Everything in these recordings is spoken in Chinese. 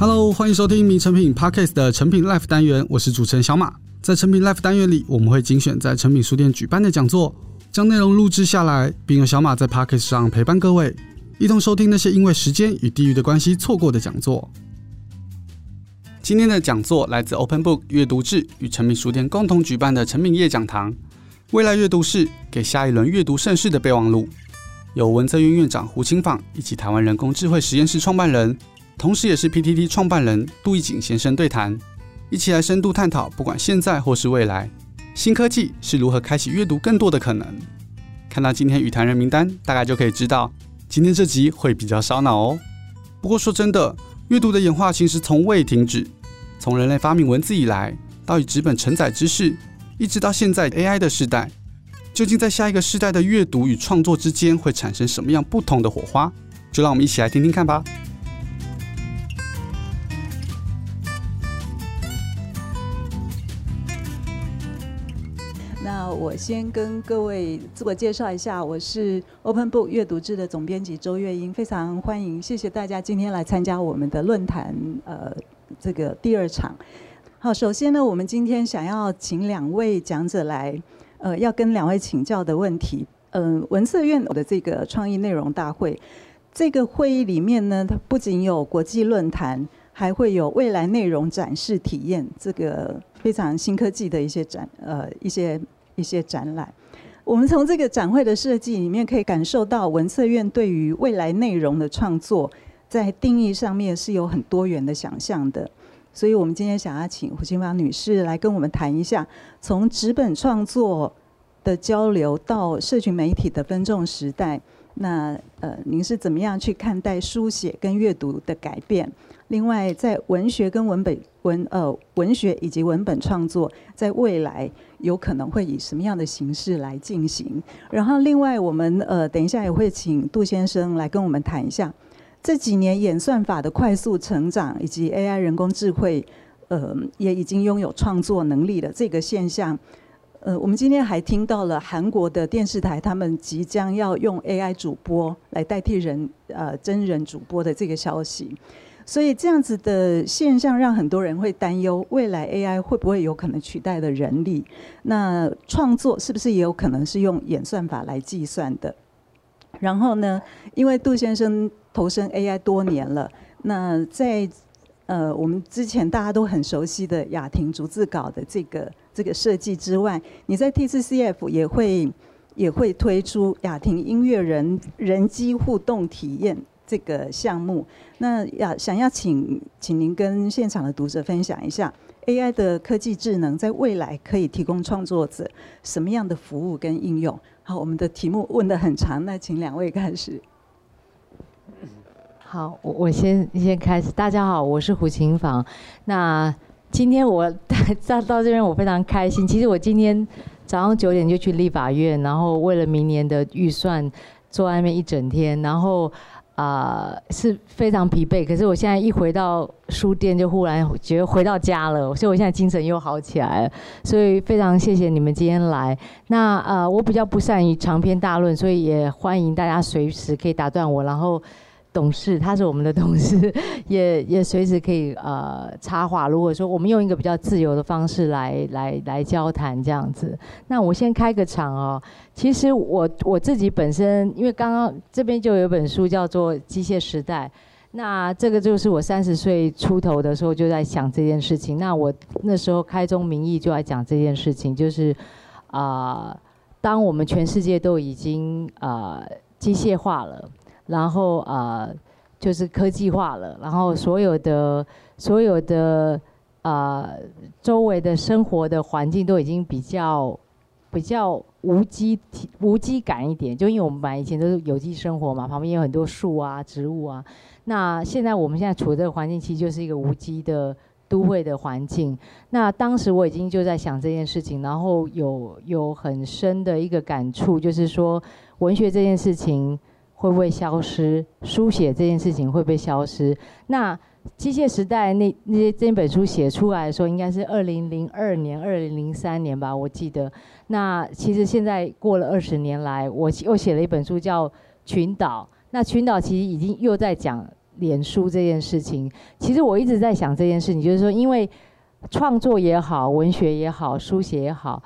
Hello，欢迎收听《名成品 Podcast》的成品 Life 单元，我是主持人小马。在成品 Life 单元里，我们会精选在成品书店举办的讲座，将内容录制下来，并由小马在 Podcast 上陪伴各位，一同收听那些因为时间与地域的关系错过的讲座。今天的讲座来自 Open Book 阅读志与成品书店共同举办的成品夜讲堂，未来阅读室给下一轮阅读盛世的备忘录，由文策院院长胡青坊以及台湾人工智慧实验室创办人。同时，也是 PTT 创办人杜奕瑾先生对谈，一起来深度探讨，不管现在或是未来，新科技是如何开启阅读更多的可能。看到今天与谈人名单，大概就可以知道，今天这集会比较烧脑哦。不过说真的，阅读的演化其实从未停止，从人类发明文字以来，到以纸本承载知识，一直到现在 AI 的时代，究竟在下一个世代的阅读与创作之间会产生什么样不同的火花？就让我们一起来听听看吧。我先跟各位自我介绍一下，我是 Open Book 阅读志的总编辑周月英，非常欢迎，谢谢大家今天来参加我们的论坛，呃，这个第二场。好，首先呢，我们今天想要请两位讲者来，呃，要跟两位请教的问题，嗯、文策院的这个创意内容大会，这个会议里面呢，它不仅有国际论坛，还会有未来内容展示体验，这个非常新科技的一些展，呃，一些。一些展览，我们从这个展会的设计里面可以感受到文策院对于未来内容的创作，在定义上面是有很多元的想象的。所以，我们今天想要请胡青芳女士来跟我们谈一下，从纸本创作的交流到社群媒体的分众时代，那呃，您是怎么样去看待书写跟阅读的改变？另外，在文学跟文本文呃文学以及文本创作，在未来有可能会以什么样的形式来进行？然后，另外我们呃等一下也会请杜先生来跟我们谈一下这几年演算法的快速成长，以及 AI 人工智慧呃也已经拥有创作能力的这个现象。呃，我们今天还听到了韩国的电视台他们即将要用 AI 主播来代替人呃真人主播的这个消息。所以这样子的现象让很多人会担忧，未来 AI 会不会有可能取代的人力？那创作是不是也有可能是用演算法来计算的？然后呢，因为杜先生投身 AI 多年了，那在呃我们之前大家都很熟悉的雅婷逐字稿的这个这个设计之外，你在 T4CF 也会也会推出雅婷音乐人人机互动体验。这个项目，那要想要请请您跟现场的读者分享一下 AI 的科技智能在未来可以提供创作者什么样的服务跟应用？好，我们的题目问得很长，那请两位开始。好，我我先先开始。大家好，我是胡琴房。那今天我 到到这边，我非常开心。其实我今天早上九点就去立法院，然后为了明年的预算坐外面一整天，然后。啊、是非常疲惫。可是我现在一回到书店，就忽然觉得回到家了，所以我现在精神又好起来了。所以非常谢谢你们今天来。那呃，我比较不善于长篇大论，所以也欢迎大家随时可以打断我，然后。董事，他是我们的董事，也也随时可以呃插话。如果说我们用一个比较自由的方式来来来交谈这样子，那我先开个场哦。其实我我自己本身，因为刚刚这边就有本书叫做《机械时代》，那这个就是我三十岁出头的时候就在想这件事情。那我那时候开宗明义就来讲这件事情，就是啊、当我们全世界都已经啊、机械化了。然后啊、呃，就是科技化了，然后所有的所有的啊、呃，周围的生活的环境都已经比较比较无机无机感一点，就因为我们本来以前都是有机生活嘛，旁边有很多树啊、植物啊。那现在我们现在处的这个环境，其实就是一个无机的都会的环境。那当时我已经就在想这件事情，然后有有很深的一个感触，就是说文学这件事情。会不会消失？书写这件事情会不会消失？那机械时代那那些这本书写出来的时候，应该是二零零二年、二零零三年吧，我记得。那其实现在过了二十年来，我又写了一本书叫《群岛》。那《群岛》其实已经又在讲脸书这件事情，其实我一直在想这件事情，就是说，因为创作也好，文学也好，书写也好，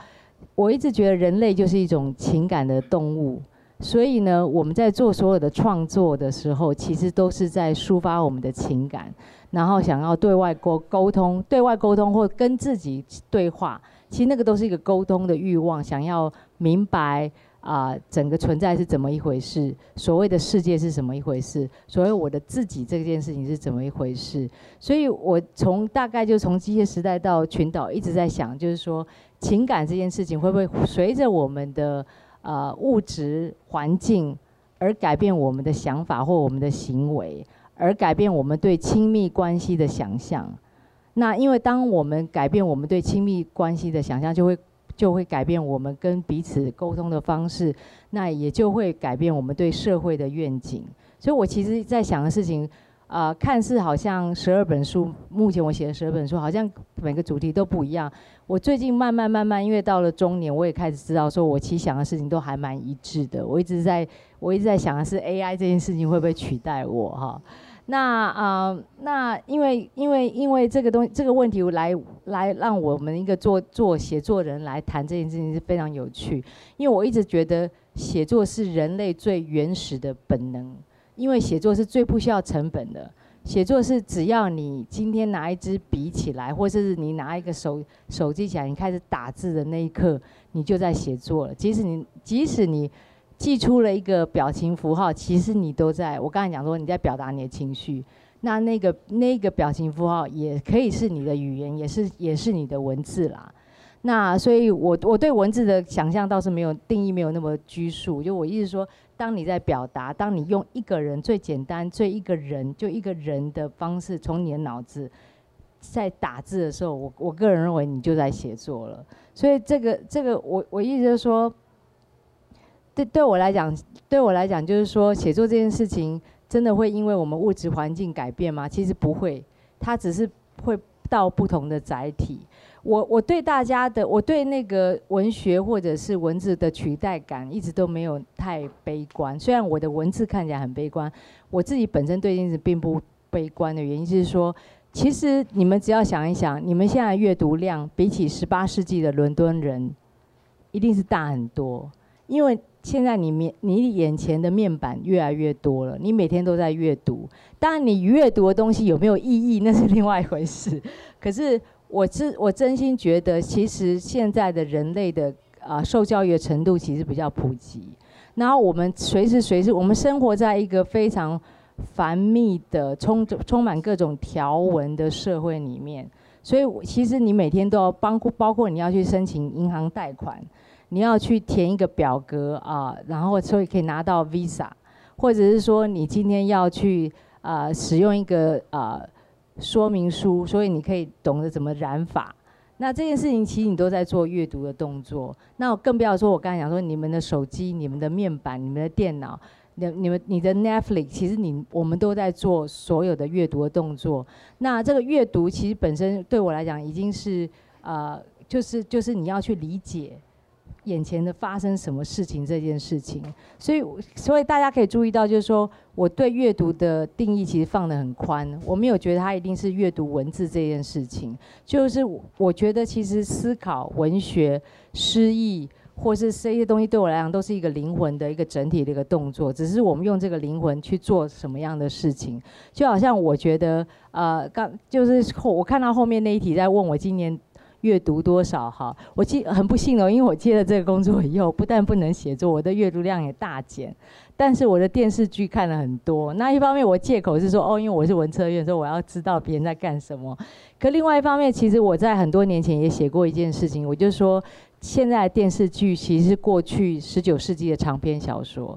我一直觉得人类就是一种情感的动物，所以呢，我们在做所有的创作的时候，其实都是在抒发我们的情感，然后想要对外沟沟通，对外沟通或跟自己对话，其实那个都是一个沟通的欲望，想要明白。啊、整个存在是怎么一回事？所谓的世界是什么一回事？所谓我的自己这件事情是怎么一回事？所以我从大概就从机械时代到群岛，一直在想，就是说情感这件事情会不会随着我们的呃物质环境而改变我们的想法或我们的行为，而改变我们对亲密关系的想象？那因为当我们改变我们对亲密关系的想象，就会。就会改变我们跟彼此沟通的方式，那也就会改变我们对社会的愿景。所以我其实在想的事情，啊、呃，看似好像十二本书，目前我写的十二本书，好像每个主题都不一样。我最近慢慢慢慢，因为到了中年，我也开始知道，说我其实想的事情都还蛮一致的。我一直在，我一直在想的是 AI 这件事情会不会取代我哈？那啊、那因为因为因为这个东这个问题来来让我们一个做做写作人来谈这件事情是非常有趣，因为我一直觉得写作是人类最原始的本能，因为写作是最不需要成本的，写作是只要你今天拿一支笔起来，或者是你拿一个手手机起来，你开始打字的那一刻，你就在写作了，即使你即使你。寄出了一个表情符号，其实你都在。我刚才讲说你在表达你的情绪，那那个那个表情符号也可以是你的语言，也是也是你的文字啦。那所以我我对文字的想象倒是没有定义，没有那么拘束。就我意思说，当你在表达，当你用一个人最简单、最一个人就一个人的方式，从你的脑子在打字的时候，我我个人认为你就在写作了。所以这个这个我我意思是说。对对我来讲，对我来讲，就是说，写作这件事情真的会因为我们物质环境改变吗？其实不会，它只是会到不同的载体。我我对大家的，我对那个文学或者是文字的取代感一直都没有太悲观。虽然我的文字看起来很悲观，我自己本身对这件事并不悲观的原因就是说，其实你们只要想一想，你们现在阅读量比起十八世纪的伦敦人，一定是大很多，因为。现在你面你眼前的面板越来越多了，你每天都在阅读。当然，你阅读的东西有没有意义，那是另外一回事。可是我真我真心觉得，其实现在的人类的啊、受教育的程度其实比较普及。然后我们随时随时，我们生活在一个非常繁密的、充充满各种条文的社会里面，所以其实你每天都要包括包括你要去申请银行贷款。你要去填一个表格啊，然后所以可以拿到 Visa，或者是说你今天要去啊使用一个啊说明书，所以你可以懂得怎么染发。那这件事情其实你都在做阅读的动作。那更不要说，我刚才讲说你们的手机、你们的面板、你们的电脑、你、你们、你的 Netflix，其实你我们都在做所有的阅读的动作。那这个阅读其实本身对我来讲已经是呃，就是就是你要去理解。眼前的发生什么事情这件事情，所以所以大家可以注意到，就是说我对阅读的定义其实放得很宽，我没有觉得它一定是阅读文字这件事情，就是我觉得其实思考文学、诗意或是这些东西对我来讲都是一个灵魂的一个整体的一个动作，只是我们用这个灵魂去做什么样的事情，就好像我觉得呃刚就是后我看到后面那一题在问我今年。阅读多少？哈，我记很不幸哦，因为我接了这个工作以后，不但不能写作，我的阅读量也大减。但是我的电视剧看了很多。那一方面我借口是说，哦，因为我是文策院，所以我要知道别人在干什么。可另外一方面，其实我在很多年前也写过一件事情，我就说，现在电视剧其实是过去十九世纪的长篇小说。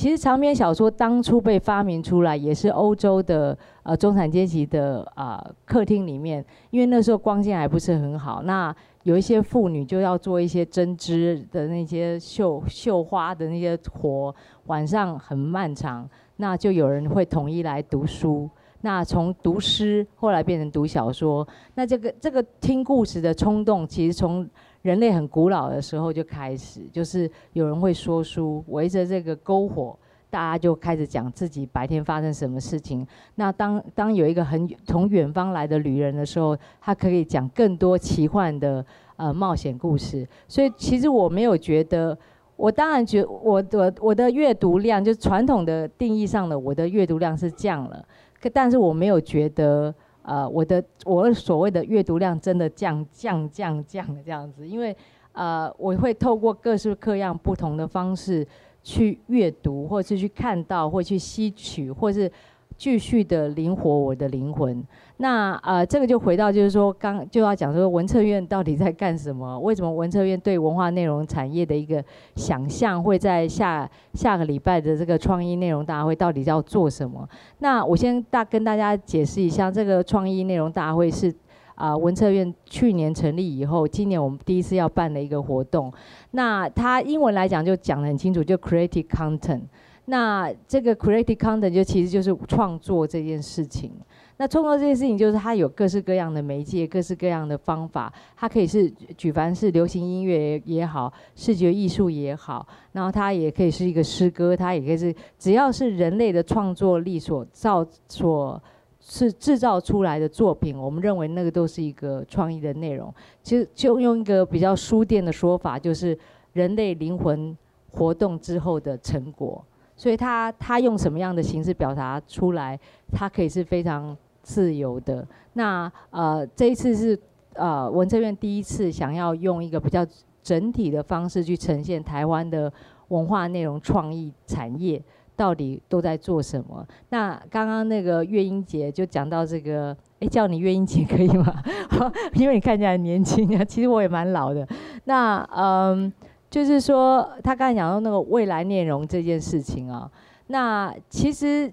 其实长篇小说当初被发明出来，也是欧洲的呃中产阶级的啊、客厅里面，因为那时候光线还不是很好，那有一些妇女就要做一些针织的那些绣绣花的那些活，晚上很漫长，那就有人会统一来读书，那从读诗后来变成读小说，那这个这个听故事的冲动，其实从人类很古老的时候就开始，就是有人会说书，围着这个篝火，大家就开始讲自己白天发生什么事情。那当当有一个很从远方来的旅人的时候，他可以讲更多奇幻的呃冒险故事。所以其实我没有觉得，我当然觉得我的我的阅读量，就传统的定义上的我的阅读量是降了，可但是我没有觉得呃我的我所谓的阅读量真的降降降降这样子，因为呃我会透过各式各样不同的方式。去阅读，或是去看到，或去吸取，或是继续的灵活我的灵魂。那呃，这个就回到就是说，刚就要讲说文策院到底在干什么？为什么文策院对文化内容产业的一个想象会在下下个礼拜的这个创意内容大会到底要做什么？那我先大跟大家解释一下，这个创意内容大会是。啊，文策院去年成立以后，今年我们第一次要办的一个活动。那它英文来讲就讲得很清楚，就 creative content。那这个 creative content 就其实就是创作这件事情。那创作这件事情就是它有各式各样的媒介，各式各样的方法。它可以是举凡是流行音乐也好，视觉艺术也好，然后它也可以是一个诗歌，它也可以是只要是人类的创作力所造所。是制造出来的作品，我们认为那个都是一个创意的内容。其实就用一个比较书店的说法，就是人类灵魂活动之后的成果。所以他他用什么样的形式表达出来，他可以是非常自由的。那呃这一次是呃文策院第一次想要用一个比较整体的方式去呈现台湾的文化内容创意产业。到底都在做什么？那刚刚那个月英姐就讲到这个，哎，叫你月英姐可以吗？因为你看起来年轻啊，其实我也蛮老的。那嗯，就是说他刚才讲到那个未来内容这件事情啊，那其实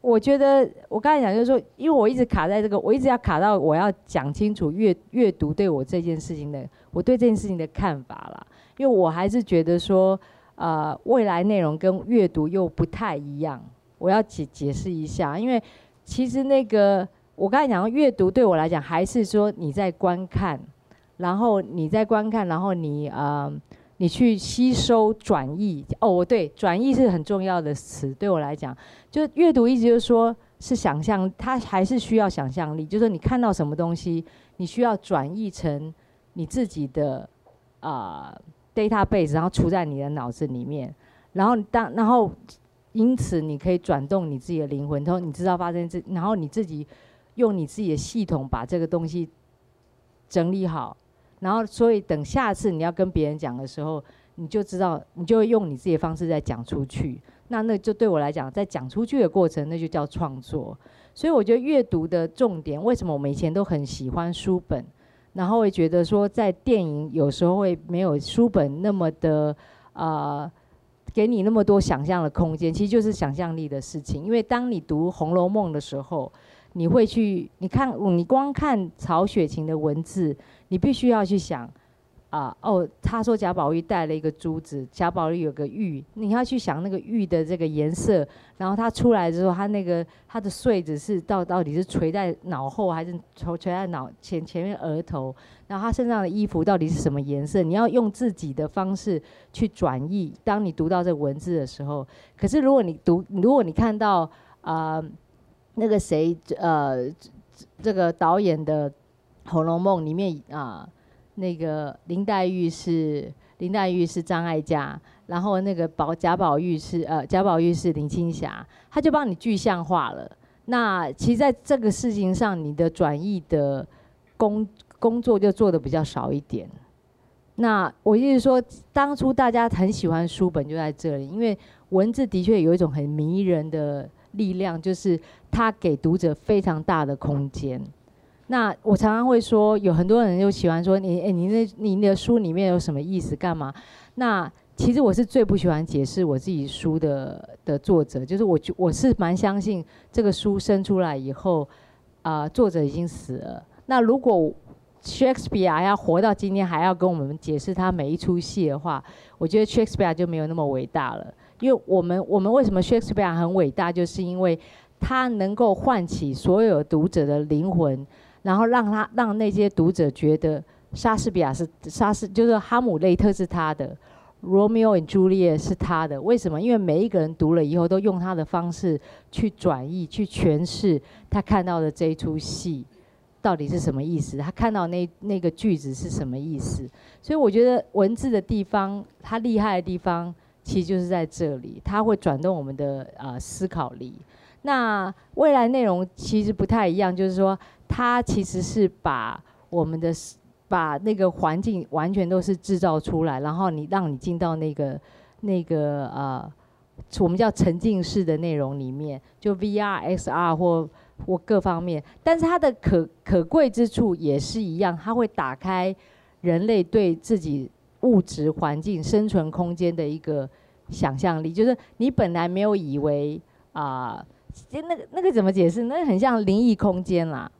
我觉得我刚才讲就是说，因为我一直卡在这个，我一直要卡到我要讲清楚阅阅读对我这件事情的，我对这件事情的看法啦，因为我还是觉得说。呃，未来内容跟阅读又不太一样，我要解解释一下，因为其实那个我刚才讲阅读对我来讲，还是说你在观看，然后你在观看，然后你呃，你去吸收转译。哦，我对，转译是很重要的词，对我来讲，就阅读意思就是说是想象，它还是需要想象力，就是说你看到什么东西，你需要转译成你自己的啊。呃 database，然后储在你的脑子里面，然后当然后因此你可以转动你自己的灵魂，然后你知道发生这，然后你自己用你自己的系统把这个东西整理好，然后所以等下次你要跟别人讲的时候，你就知道，你就会用你自己的方式再讲出去。那那就对我来讲，在讲出去的过程，那就叫创作。所以我觉得阅读的重点，为什么我们以前都很喜欢书本？然后会觉得说，在电影有时候会没有书本那么的，呃，给你那么多想象的空间，其实就是想象力的事情。因为当你读《红楼梦》的时候，你会去，你看，你光看曹雪芹的文字，你必须要去想。啊哦，他说贾宝玉戴了一个珠子，贾宝玉有个玉，你要去想那个玉的这个颜色，然后他出来之后，他那个他的穗子是到到底是垂在脑后还是垂垂在脑前前面额头，然后他身上的衣服到底是什么颜色？你要用自己的方式去转译。当你读到这个文字的时候，可是如果你读，如果你看到啊、那个谁呃这个导演的《红楼梦》里面啊。那个林黛玉是林黛玉是张艾嘉，然后那个宝贾宝玉是呃贾宝玉是林青霞，他就帮你具象化了。那其实在这个事情上，你的转译的工工作就做得比较少一点。那我意思说，当初大家很喜欢书本就在这里，因为文字的确有一种很迷人的力量，就是它给读者非常大的空间。那我常常会说，有很多人就喜欢说你，哎，你那你的书里面有什么意思？干嘛？那其实我是最不喜欢解释我自己书的的作者，就是我我是蛮相信这个书生出来以后，啊、作者已经死了。那如果 Shakespeare 要活到今天，还要跟我们解释他每一出戏的话，我觉得 Shakespeare 就没有那么伟大了。因为我们我们为什么 Shakespeare 很伟大，就是因为他能够唤起所有读者的灵魂。然后让他让那些读者觉得莎士比亚是莎士，就是哈姆雷特是他的，罗密欧与朱丽叶是他的，为什么？因为每一个人读了以后，都用他的方式去转译、去诠释他看到的这一出戏到底是什么意思，他看到那那个句子是什么意思。所以我觉得文字的地方，它厉害的地方，其实就是在这里，它会转动我们的呃思考力。那未来内容其实不太一样，就是说，它其实是把我们的。把那个环境完全都是制造出来，然后你让你进到那个那个呃，我们叫沉浸式的内容里面，就 VR、XR 或或各方面。但是它的可可贵之处也是一样，它会打开人类对自己物质环境生存空间的一个想象力。就是你本来没有以为啊，那个那个怎么解释？那很像灵异空间啦，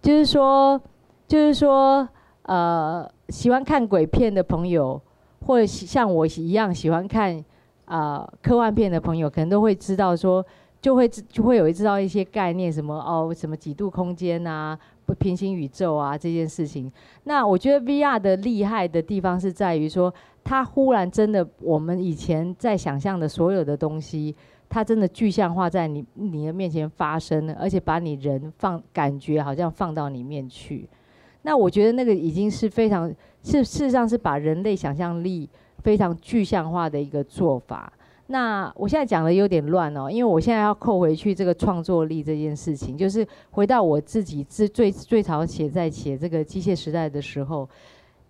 就是说，就是说。呃，喜欢看鬼片的朋友，或者像我一样喜欢看啊、科幻片的朋友，可能都会知道说，就会就会有知道一些概念，什么哦，什么几度空间啊，不平行宇宙啊这件事情。那我觉得 VR 的厉害的地方是在于说，它忽然真的我们以前在想象的所有的东西，它真的具象化在你你的面前发生了，而且把你人放感觉好像放到里面去。那我觉得那个已经是非常是事实上是把人类想象力非常具象化的一个做法。那我现在讲的有点乱哦，因为我现在要扣回去这个创作力这件事情，就是回到我自己自最最早写在写这个机械时代的时候。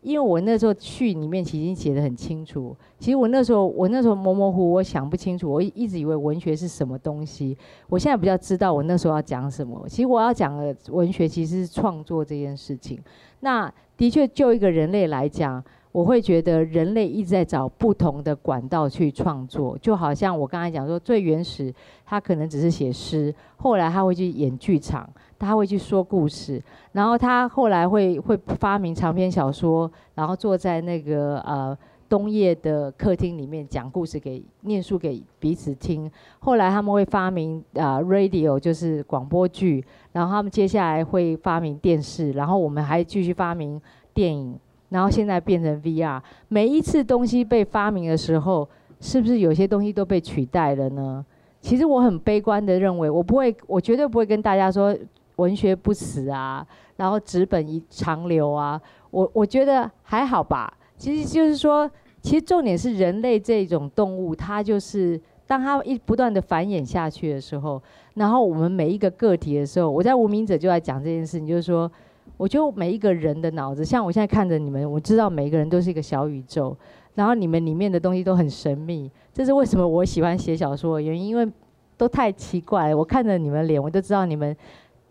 因为我那时候序里面其实已经写得很清楚，其实我那时候我那时候模模糊糊，我想不清楚，我一直以为文学是什么东西。我现在比较知道我那时候要讲什么。其实我要讲的文学其实是创作这件事情。那的确就一个人类来讲。我会觉得人类一直在找不同的管道去创作，就好像我刚才讲说，最原始他可能只是写诗，后来他会去演剧场，他会去说故事，然后他后来会会发明长篇小说，然后坐在那个呃冬夜的客厅里面讲故事给念书给彼此听。后来他们会发明、呃、radio 就是广播剧，然后他们接下来会发明电视，然后我们还继续发明电影。然后现在变成 VR，每一次东西被发明的时候，是不是有些东西都被取代了呢？其实我很悲观的认为，我不会，我绝对不会跟大家说文学不死啊，然后纸本一长流啊。我我觉得还好吧。其实就是说，其实重点是人类这种动物，它就是当它一不断的繁衍下去的时候，然后我们每一个个体的时候，我在无名者就在讲这件事情，就是说。我觉得每一个人的脑子，像我现在看着你们，我知道每一个人都是一个小宇宙，然后你们里面的东西都很神秘。这是为什么我喜欢写小说的原因，因为都太奇怪了。我看着你们脸，我都知道你们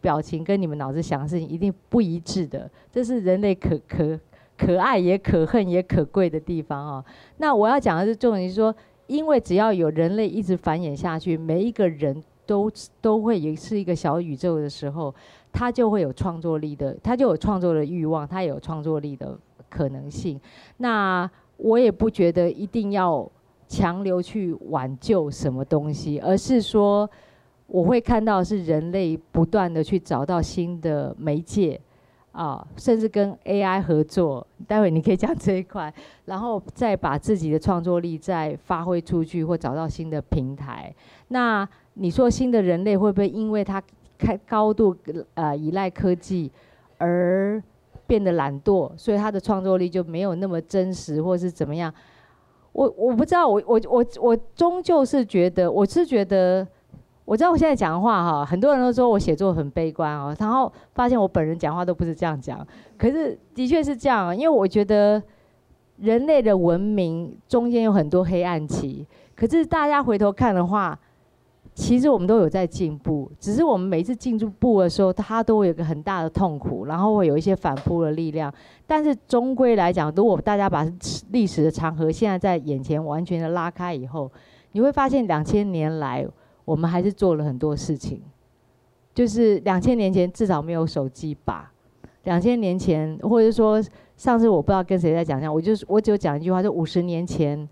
表情跟你们脑子想的事情一定不一致的。这是人类可可可爱也可恨也可贵的地方啊。那我要讲的是重点是说，因为只要有人类一直繁衍下去，每一个人都都会也是一个小宇宙的时候。他就会有创作力的，他就有创作的欲望，他也有创作力的可能性。那我也不觉得一定要强留去挽救什么东西，而是说我会看到是人类不断的去找到新的媒介啊，甚至跟 AI 合作。待会你可以讲这一块，然后再把自己的创作力再发挥出去，或找到新的平台。那你说新的人类会不会因为他？开高度呃依赖科技而变得懒惰，所以他的创作力就没有那么真实，或是怎么样？我我不知道，我我我我终究是觉得，我是觉得，我知道我现在讲话哈，很多人都说我写作很悲观哦，然后发现我本人讲话都不是这样讲，可是的确是这样，因为我觉得人类的文明中间有很多黑暗期，可是大家回头看的话。其实我们都有在进步，只是我们每次进步的时候，它都会有一个很大的痛苦，然后会有一些反扑的力量。但是终归来讲，如果大家把历史的长河现在在眼前完全的拉开以后，你会发现两千年来我们还是做了很多事情。就是两千年前至少没有手机吧？两千年前，或者说上次我不知道跟谁在讲讲，我就我只有讲一句话，就五十年前，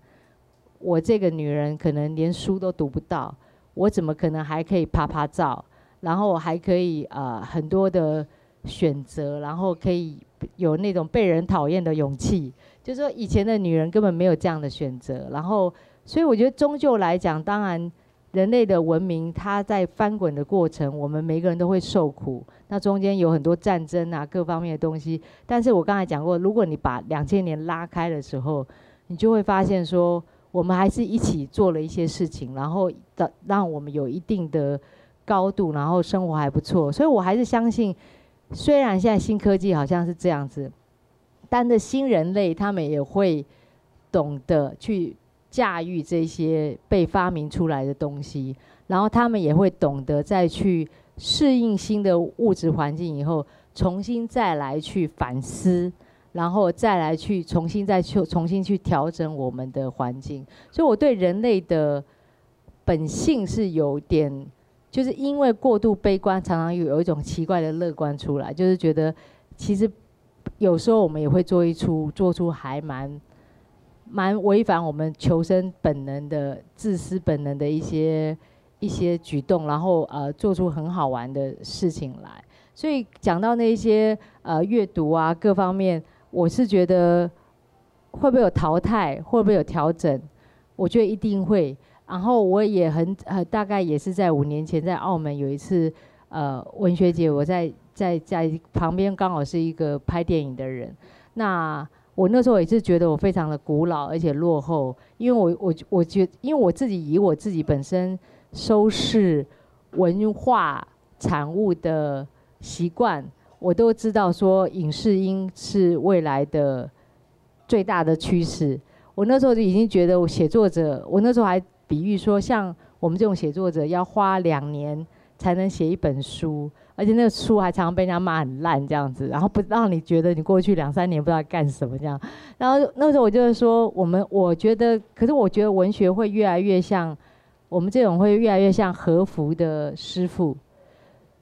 我这个女人可能连书都读不到。我怎么可能还可以拍拍照，然后还可以呃很多的选择，然后可以有那种被人讨厌的勇气，就是说以前的女人根本没有这样的选择。然后，所以我觉得终究来讲，当然人类的文明它在翻滚的过程，我们每个人都会受苦。那中间有很多战争啊，各方面的东西。但是我刚才讲过，如果你把两千年拉开的时候，你就会发现说，我们还是一起做了一些事情，然后让让我们有一定的高度，然后生活还不错。所以我还是相信。虽然现在新科技好像是这样子，但是新人类他们也会懂得去驾驭这些被发明出来的东西，然后他们也会懂得再去适应新的物质环境以后，重新再来去反思，然后再来去重新再去重新去调整我们的环境。所以我对人类的本性是有点。就是因为过度悲观，常常有有一种奇怪的乐观出来，就是觉得其实有时候我们也会做一出做出还蛮蛮违反我们求生本能的自私本能的一些一些举动，然后呃做出很好玩的事情来。所以讲到那些呃阅读啊各方面，我是觉得会不会有淘汰，会不会有调整？我觉得一定会。然后我也很呃，大概也是在五年前，在澳门有一次呃文学节，我在在在旁边刚好是一个拍电影的人。那我那时候也是觉得我非常的古老而且落后，因为我我我觉因为我自己以我自己本身收视文化产物的习惯，我都知道说影视音是未来的最大的趋势。我那时候就已经觉得我写作者，我那时候还。比喻说，像我们这种写作者，要花两年才能写一本书，而且那个书还常常被人家骂很烂这样子，然后不让你觉得你过去两三年不知道干什么这样。然后那时候我就是说，我们我觉得，可是我觉得文学会越来越像我们这种会越来越像和服的师傅，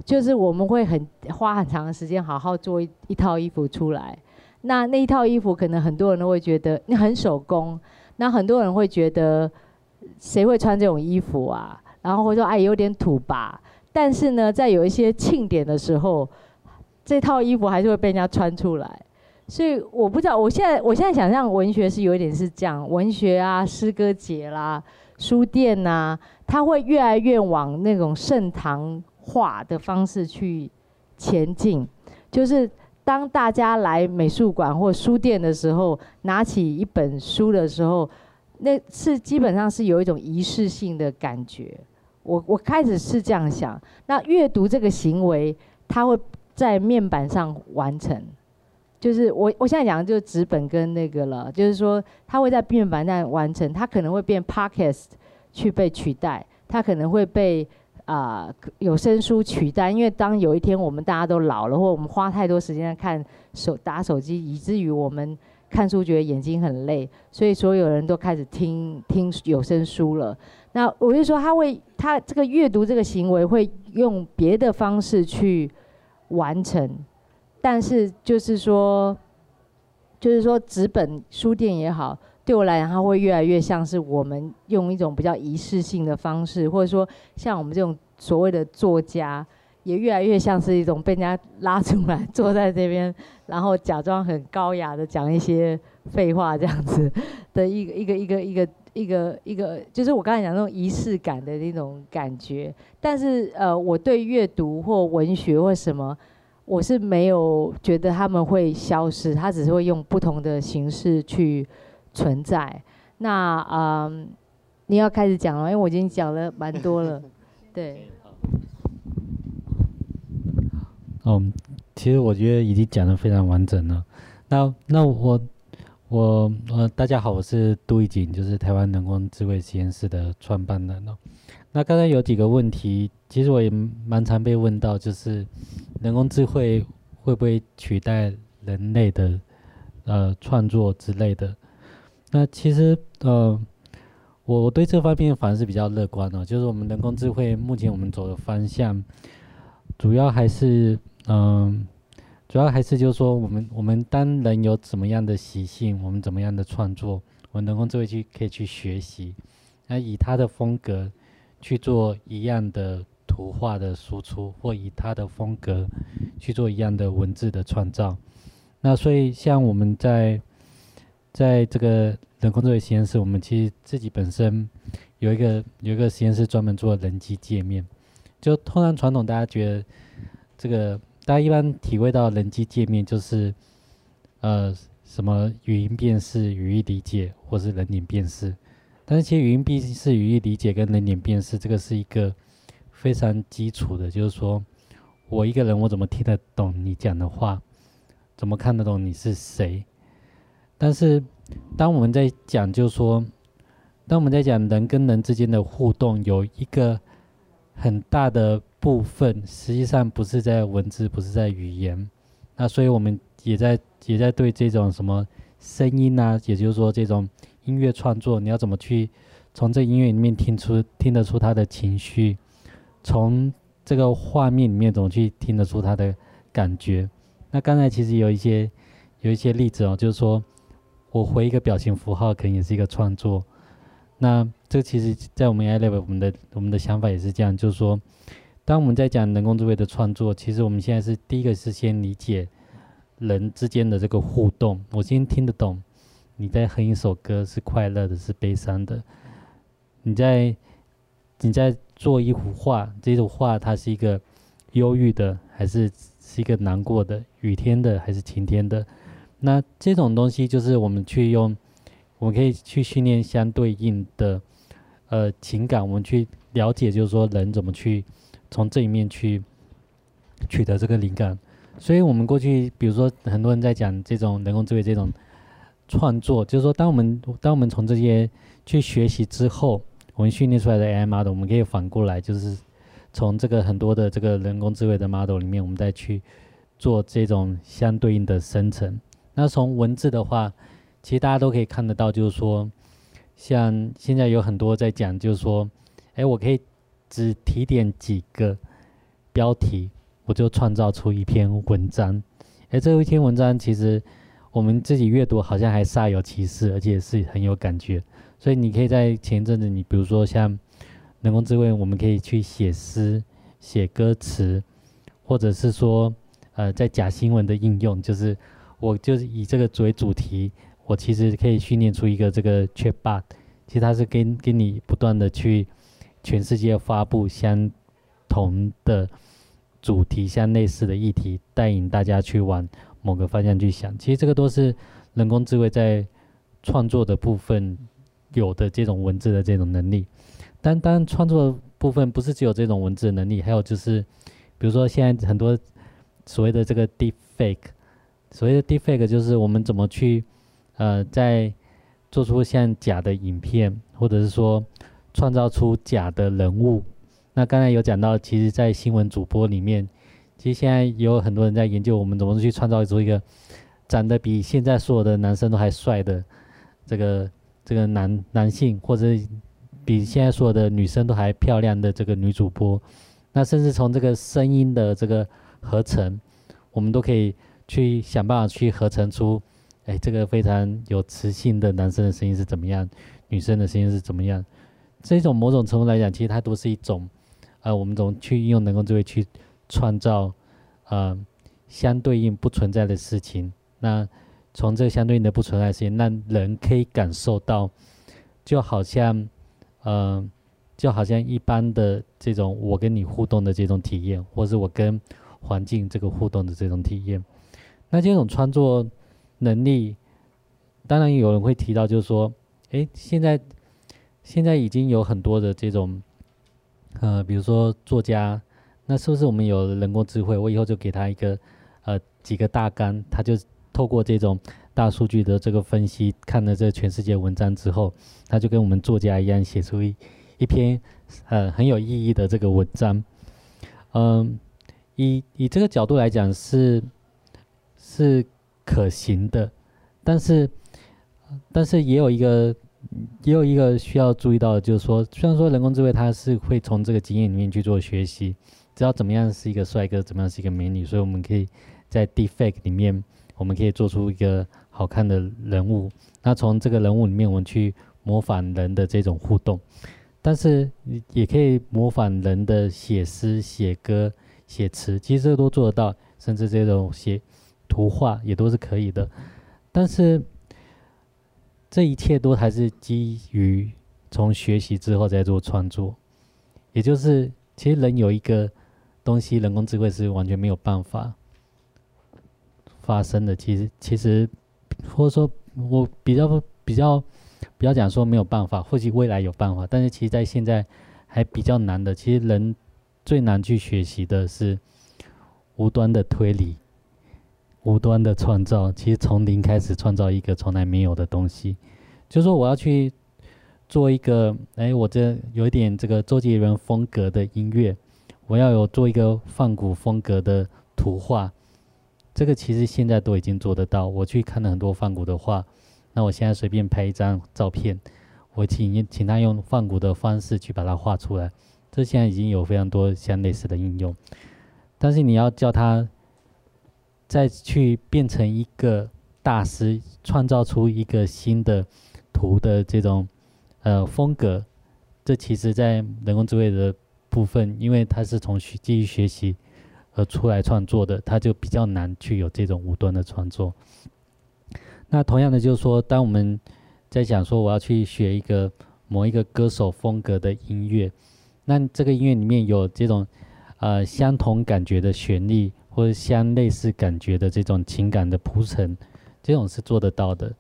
就是我们会很花很长的时间好好做一一套衣服出来。那那一套衣服可能很多人都会觉得你很手工，那很多人会觉得。谁会穿这种衣服啊？然后会说哎，有点土吧。但是呢，在有一些庆典的时候，这套衣服还是会被人家穿出来。所以我不知道，我现在我现在想象文学是有一点是这样，文学啊、诗歌节啦、书店呐、它会越来越往那种盛唐化的方式去前进。就是当大家来美术馆或书店的时候，拿起一本书的时候。那是基本上是有一种仪式性的感觉，我我开始是这样想。那阅读这个行为，它会在面板上完成，就是我我现在讲的就是纸本跟那个了，就是说它会在面板上完成，它可能会变 podcast 去被取代，它可能会被啊、有声书取代，因为当有一天我们大家都老了，或我们花太多时间在看手打手机，以至于我们。看书觉得眼睛很累，所以所有人都开始听 听有声书了。那我就说，他会他这个阅读这个行为会用别的方式去完成，但是就是说，就是说纸本书店也好，对我来讲，它会越来越像是我们用一种比较仪式性的方式，或者说像我们这种所谓的作家。也越来越像是一种被人家拉出来坐在这边，然后假装很高雅的讲一些废话这样子的一个一个一个一个一个一个，就是我刚才讲那种仪式感的那种感觉。但是呃，我对阅读或文学或什么，我是没有觉得他们会消失，它只是会用不同的形式去存在。那嗯、呃，你要开始讲了，因为我已经讲了蛮多了，对。嗯，其实我觉得已经讲的非常完整了。那那我我呃，大家好，我是杜一景，就是台湾人工智慧实验室的创办人哦。那刚才有几个问题，其实我也蛮常被问到，就是人工智慧会不会取代人类的呃创作之类的？那其实呃，我我对这方面反而是比较乐观的，就是我们人工智慧目前我们走的方向，主要还是。嗯，主要还是就是说，我们我们当人有怎么样的习性，我们怎么样的创作，我们人工智慧去可以去学习，那以他的风格去做一样的图画的输出，或以他的风格去做一样的文字的创造。那所以像我们在在这个人工智能实验室，我们其实自己本身有一个有一个实验室专门做人机界面。就通常传统大家觉得这个，大家一般体会到人机界面就是呃什么语音辨识、语义理解或是人脸辨识。但是其实语音辨识、语义理解跟人脸辨识这个是一个非常基础的，就是说我一个人我怎么听得懂你讲的话，怎么看得懂你是谁？但是，当我们在讲，就是说，当我们在讲人跟人之间的互动，有一个很大的部分，实际上不是在文字，不是在语言。那所以我们也在也在对这种什么声音啊，也就是说这种音乐创作，你要怎么去从这音乐里面听出听得出他的情绪，从这个画面里面怎么去听得出他的感觉？那刚才其实有一些有一些例子哦，就是说。我回一个表情符号，可能也是一个创作。那这其实，在我们 AI Lab，我们的我们的想法也是这样，就是说，当我们在讲人工智慧的创作，其实我们现在是第一个是先理解人之间的这个互动。我先听得懂你在哼一首歌是快乐的，是悲伤的。你在你在做一幅画，这幅画它是一个忧郁的，还是是一个难过的？雨天的，还是晴天的？那这种东西就是我们去用，我们可以去训练相对应的呃情感，我们去了解，就是说人怎么去从这一面去取得这个灵感。所以，我们过去比如说很多人在讲这种人工智慧这种创作，就是说当我们当我们从这些去学习之后，我们训练出来的 AI model，我们可以反过来，就是从这个很多的这个人工智慧的 model 里面，我们再去做这种相对应的生成。那从文字的话，其实大家都可以看得到，就是说，像现在有很多在讲，就是说，哎，我可以只提点几个标题，我就创造出一篇文章。哎，这一篇文章其实我们自己阅读好像还煞有其事，而且是很有感觉。所以你可以在前一阵子，你比如说像人工智慧，我们可以去写诗、写歌词，或者是说，呃，在假新闻的应用，就是。我就是以这个作为主题，我其实可以训练出一个这个 chatbot，其实它是跟跟你不断的去全世界发布相同的主题、相类似的议题，带领大家去往某个方向去想。其实这个都是人工智慧在创作的部分有的这种文字的这种能力。但当然，创作部分不是只有这种文字能力，还有就是，比如说现在很多所谓的这个 deepfake。所谓的 deepfake 就是我们怎么去，呃，在做出像假的影片，或者是说创造出假的人物。那刚才有讲到，其实，在新闻主播里面，其实现在有很多人在研究我们怎么去创造出一个长得比现在所有的男生都还帅的这个这个男男性，或者比现在所有的女生都还漂亮的这个女主播。那甚至从这个声音的这个合成，我们都可以。去想办法去合成出，哎，这个非常有磁性的男生的声音是怎么样，女生的声音是怎么样？这种某种程度来讲，其实它都是一种，呃，我们怎么去应用人工智慧去创造，呃，相对应不存在的事情。那从这相对应的不存在的事情，让人可以感受到，就好像，呃，就好像一般的这种我跟你互动的这种体验，或是我跟环境这个互动的这种体验。那这种创作能力，当然有人会提到，就是说，诶，现在现在已经有很多的这种，呃，比如说作家，那是不是我们有人工智慧？我以后就给他一个，呃，几个大纲，他就透过这种大数据的这个分析，看了这全世界文章之后，他就跟我们作家一样，写出一一篇，呃，很有意义的这个文章。嗯，以以这个角度来讲是。是可行的，但是，但是也有一个，也有一个需要注意到的，就是说，虽然说人工智慧它是会从这个经验里面去做学习，知道怎么样是一个帅哥，怎么样是一个美女，所以我们可以在 deepfake 里面，我们可以做出一个好看的人物。那从这个人物里面，我们去模仿人的这种互动，但是也可以模仿人的写诗、写歌、写词，其实这都做得到，甚至这种写。图画也都是可以的，但是这一切都还是基于从学习之后再做创作，也就是其实人有一个东西，人工智慧是完全没有办法发生的。其实，其实或者说我比较比较比较讲说没有办法，或许未来有办法，但是其实在现在还比较难的。其实人最难去学习的是无端的推理。无端的创造，其实从零开始创造一个从来没有的东西，就说我要去做一个，哎，我这有一点这个周杰伦风格的音乐，我要有做一个梵谷风格的图画，这个其实现在都已经做得到。我去看了很多梵谷的画，那我现在随便拍一张照片，我请请他用梵谷的方式去把它画出来，这现在已经有非常多相类似的应用，但是你要叫他。再去变成一个大师，创造出一个新的图的这种呃风格，这其实在人工智慧的部分，因为它是从学继续学习而出来创作的，它就比较难去有这种无端的创作。那同样的就是说，当我们在想说我要去学一个某一个歌手风格的音乐，那这个音乐里面有这种呃相同感觉的旋律。或者相类似感觉的这种情感的铺陈，这种是做得到的。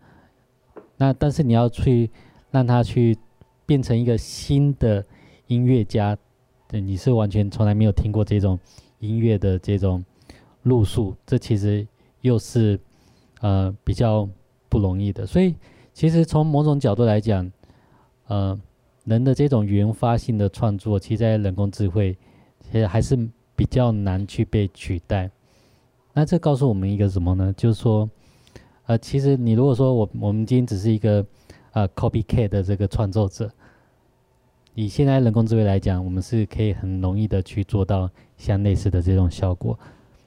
那但是你要去让他去变成一个新的音乐家，对，你是完全从来没有听过这种音乐的这种路数，这其实又是呃比较不容易的。所以其实从某种角度来讲，呃，人的这种原发性的创作，其实在人工智慧其实还是。比较难去被取代，那这告诉我们一个什么呢？就是说，呃，其实你如果说我我们今天只是一个呃 copycat 的这个创作者，以现在人工智慧来讲，我们是可以很容易的去做到像类似的这种效果。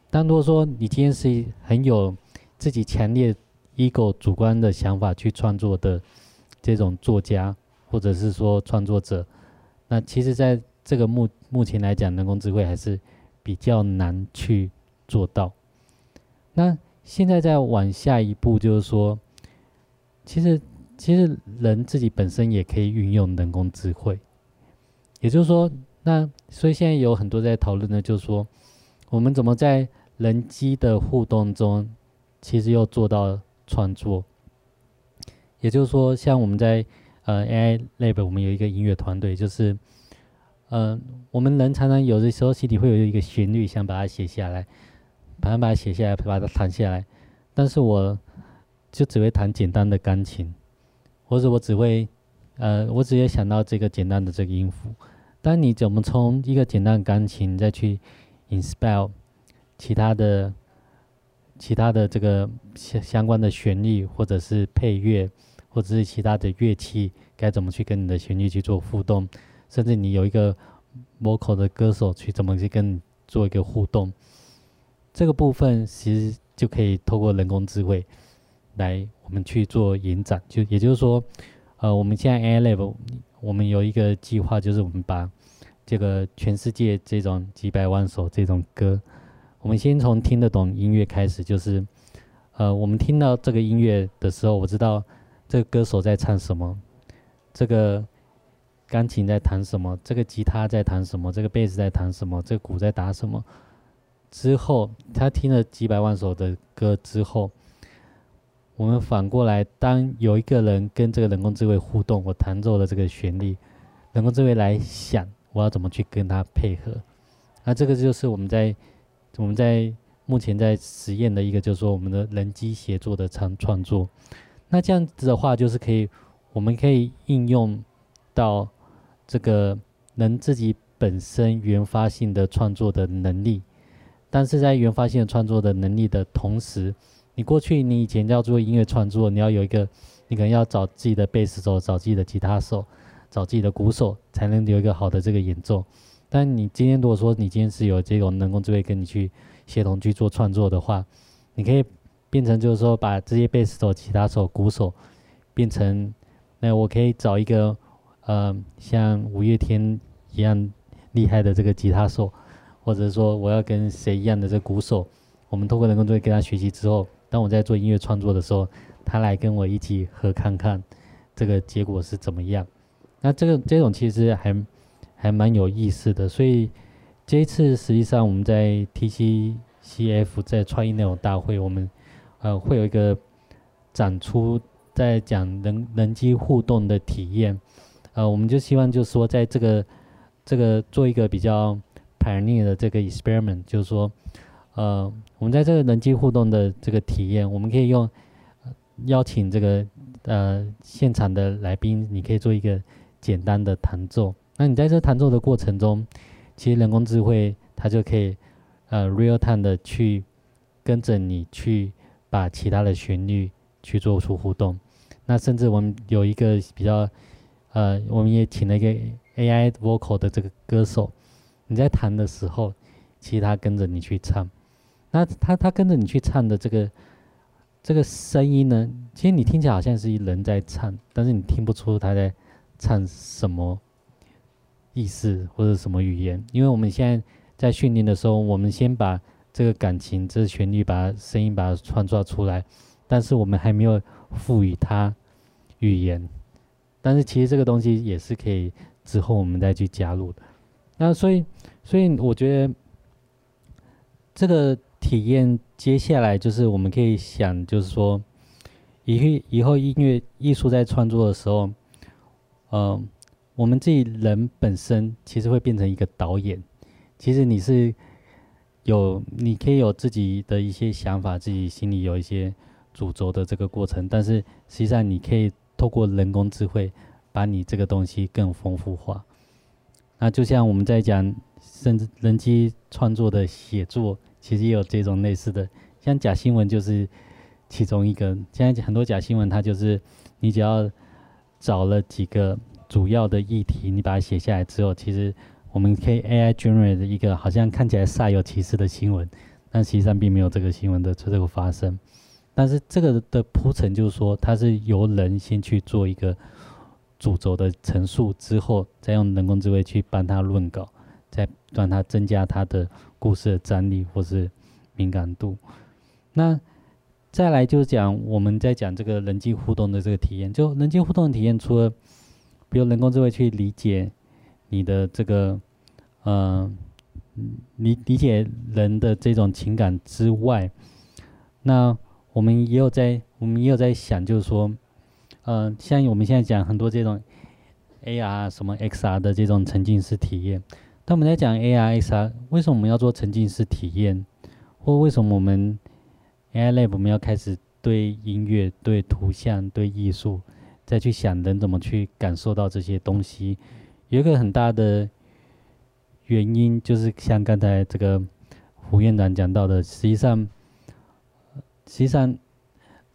但如果说你今天是很有自己强烈 ego 主观的想法去创作的这种作家，或者是说创作者，那其实在这个目目前来讲，人工智慧还是。比较难去做到。那现在再往下一步，就是说，其实其实人自己本身也可以运用人工智慧。也就是说，那所以现在有很多在讨论的，就是说，我们怎么在人机的互动中，其实又做到创作。也就是说，像我们在呃 AI Lab，我们有一个音乐团队，就是。嗯、我们人常常有的时候心里会有一个旋律，想把它写下来，把它把它写下来，把它弹下来。但是我就只会弹简单的钢琴，或者我只会，呃，我只会想到这个简单的这个音符。但你怎么从一个简单的钢琴再去 inspire 其他的、其他的这个相相关的旋律，或者是配乐，或者是其他的乐器，该怎么去跟你的旋律去做互动？甚至你有一个 vocal 的歌手去怎么去跟你做一个互动，这个部分其实就可以透过人工智慧来我们去做延展。就也就是说，呃，我们现在 AI level，我们有一个计划，就是我们把这个全世界这种几百万首这种歌，我们先从听得懂音乐开始，就是呃，我们听到这个音乐的时候，我知道这个歌手在唱什么，这个。钢琴在弹什么？这个吉他在弹什么？这个贝斯在弹什么？这个鼓在打什么？之后，他听了几百万首的歌之后，我们反过来，当有一个人跟这个人工智慧互动，我弹奏了这个旋律，人工智慧来想我要怎么去跟他配合。那这个就是我们在我们在目前在实验的一个，就是说我们的人机协作的创创作。那这样子的话，就是可以，我们可以应用到。这个能自己本身原发性的创作的能力，但是在原发性的创作的能力的同时，你过去你以前要做音乐创作，你要有一个，你可能要找自己的贝斯手，找自己的吉他手，找自己的鼓手，才能有一个好的这个演奏。但你今天如果说你今天是有这种人工智慧跟你去协同去做创作的话，你可以变成就是说把这些贝斯手、吉他手、鼓手变成，那我可以找一个。呃，像五月天一样厉害的这个吉他手，或者说我要跟谁一样的这鼓手，我们透过人工智能跟他学习之后，当我在做音乐创作的时候，他来跟我一起合看看这个结果是怎么样。那这个这种其实还还蛮有意思的。所以这一次实际上我们在 TCCF 在创意内容大会，我们呃会有一个展出，在讲人人机互动的体验。呃，我们就希望就是说，在这个这个做一个比较 pioneer 的这个 experiment，就是说，呃，我们在这个人机互动的这个体验，我们可以用邀请这个呃现场的来宾，你可以做一个简单的弹奏。那你在这弹奏的过程中，其实人工智慧它就可以呃 real time 的去跟着你去把其他的旋律去做出互动。那甚至我们有一个比较。呃，我们也请了一个 AI vocal 的这个歌手，你在弹的时候，其实他跟着你去唱，那他他跟着你去唱的这个这个声音呢，其实你听起来好像是一人在唱，但是你听不出他在唱什么意思或者什么语言，因为我们现在在训练的时候，我们先把这个感情、这旋律、把声音把它创造出来，但是我们还没有赋予它语言。但是其实这个东西也是可以之后我们再去加入的。那所以，所以我觉得这个体验接下来就是我们可以想，就是说，以后以后音乐艺术在创作的时候，呃，我们自己人本身其实会变成一个导演。其实你是有，你可以有自己的一些想法，自己心里有一些主轴的这个过程，但是实际上你可以。透过人工智慧，把你这个东西更丰富化。那就像我们在讲，甚至人机创作的写作，其实也有这种类似的。像假新闻就是其中一个。现在很多假新闻，它就是你只要找了几个主要的议题，你把它写下来之后，其实我们可以 AI generate 一个好像看起来煞有其事的新闻，但实际上并没有这个新闻的这个发生。但是这个的铺陈就是说，它是由人先去做一个主轴的陈述，之后再用人工智慧去帮他论稿，再让他增加他的故事的张力或是敏感度。那再来就是讲我们在讲这个人机互动的这个体验，就人机互动的体验，除了比如人工智慧去理解你的这个，呃，理理解人的这种情感之外，那我们也有在，我们也有在想，就是说，呃，像我们现在讲很多这种 AR 什么 XR 的这种沉浸式体验。当我们在讲 AR XR，为什么我们要做沉浸式体验？或为什么我们 AI Lab 我们要开始对音乐、对图像、对艺术再去想人怎么去感受到这些东西？有一个很大的原因，就是像刚才这个胡院长讲到的，实际上。实际上，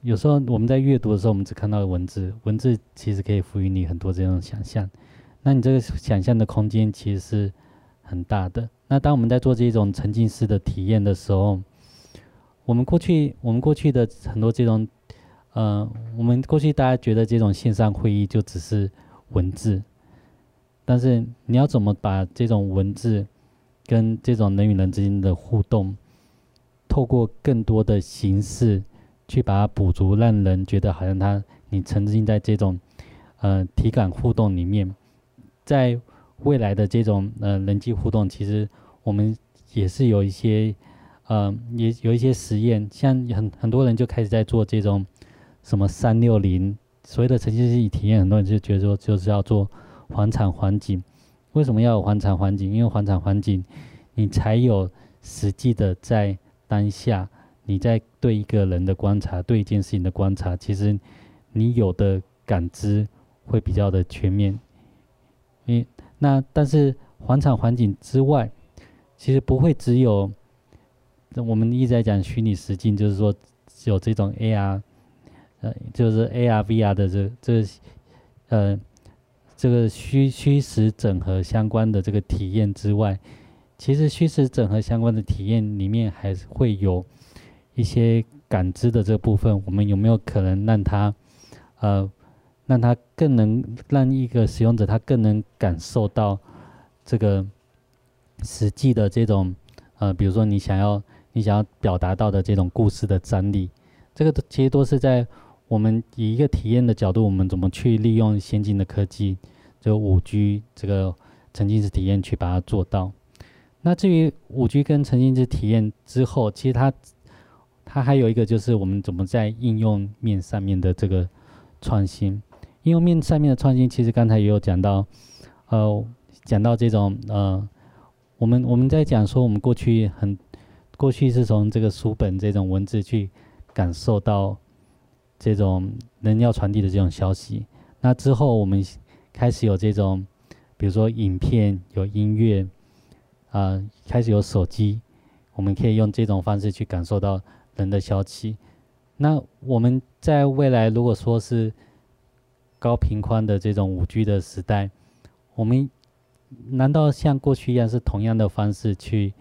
有时候我们在阅读的时候，我们只看到文字，文字其实可以赋予你很多这种想象。那你这个想象的空间其实是很大的。那当我们在做这种沉浸式的体验的时候，我们过去我们过去的很多这种，呃，我们过去大家觉得这种线上会议就只是文字，但是你要怎么把这种文字跟这种人与人之间的互动，透过更多的形式去把它补足，让人觉得好像他你沉浸在这种呃体感互动里面，在未来的这种呃人际互动，其实我们也是有一些呃也有一些实验，像很很多人就开始在做这种什么三六零所谓的沉浸式体验，很多人就觉得说就是要做环场环境，为什么要有环场环境？因为环场环境你才有实际的在。当下你在对一个人的观察，对一件事情的观察，其实你有的感知会比较的全面。你那但是环场环境之外，其实不会只有我们一直在讲虚拟实境，就是说有这种 AR，呃，就是 AR VR 的这这呃这个虚虚实整合相关的这个体验之外。其实虚实整合相关的体验里面，还是会有一些感知的这部分。我们有没有可能让它，呃，让它更能让一个使用者他更能感受到这个实际的这种，呃，比如说你想要你想要表达到的这种故事的张力，这个其实都是在我们以一个体验的角度，我们怎么去利用先进的科技，就五 G 这个沉浸式体验去把它做到。那至于五 G 跟沉浸式体验之后，其实它它还有一个就是我们怎么在应用面上面的这个创新。应用面上面的创新，其实刚才也有讲到，呃，讲到这种呃，我们我们在讲说我们过去很。过去是从这个书本这种文字去感受到这种人要传递的这种消息，那之后我们开始有这种，比如说影片、有音乐，啊、开始有手机，我们可以用这种方式去感受到人的消息。那我们在未来如果说是高频宽的这种五 G 的时代，我们难道像过去一样是同样的方式去？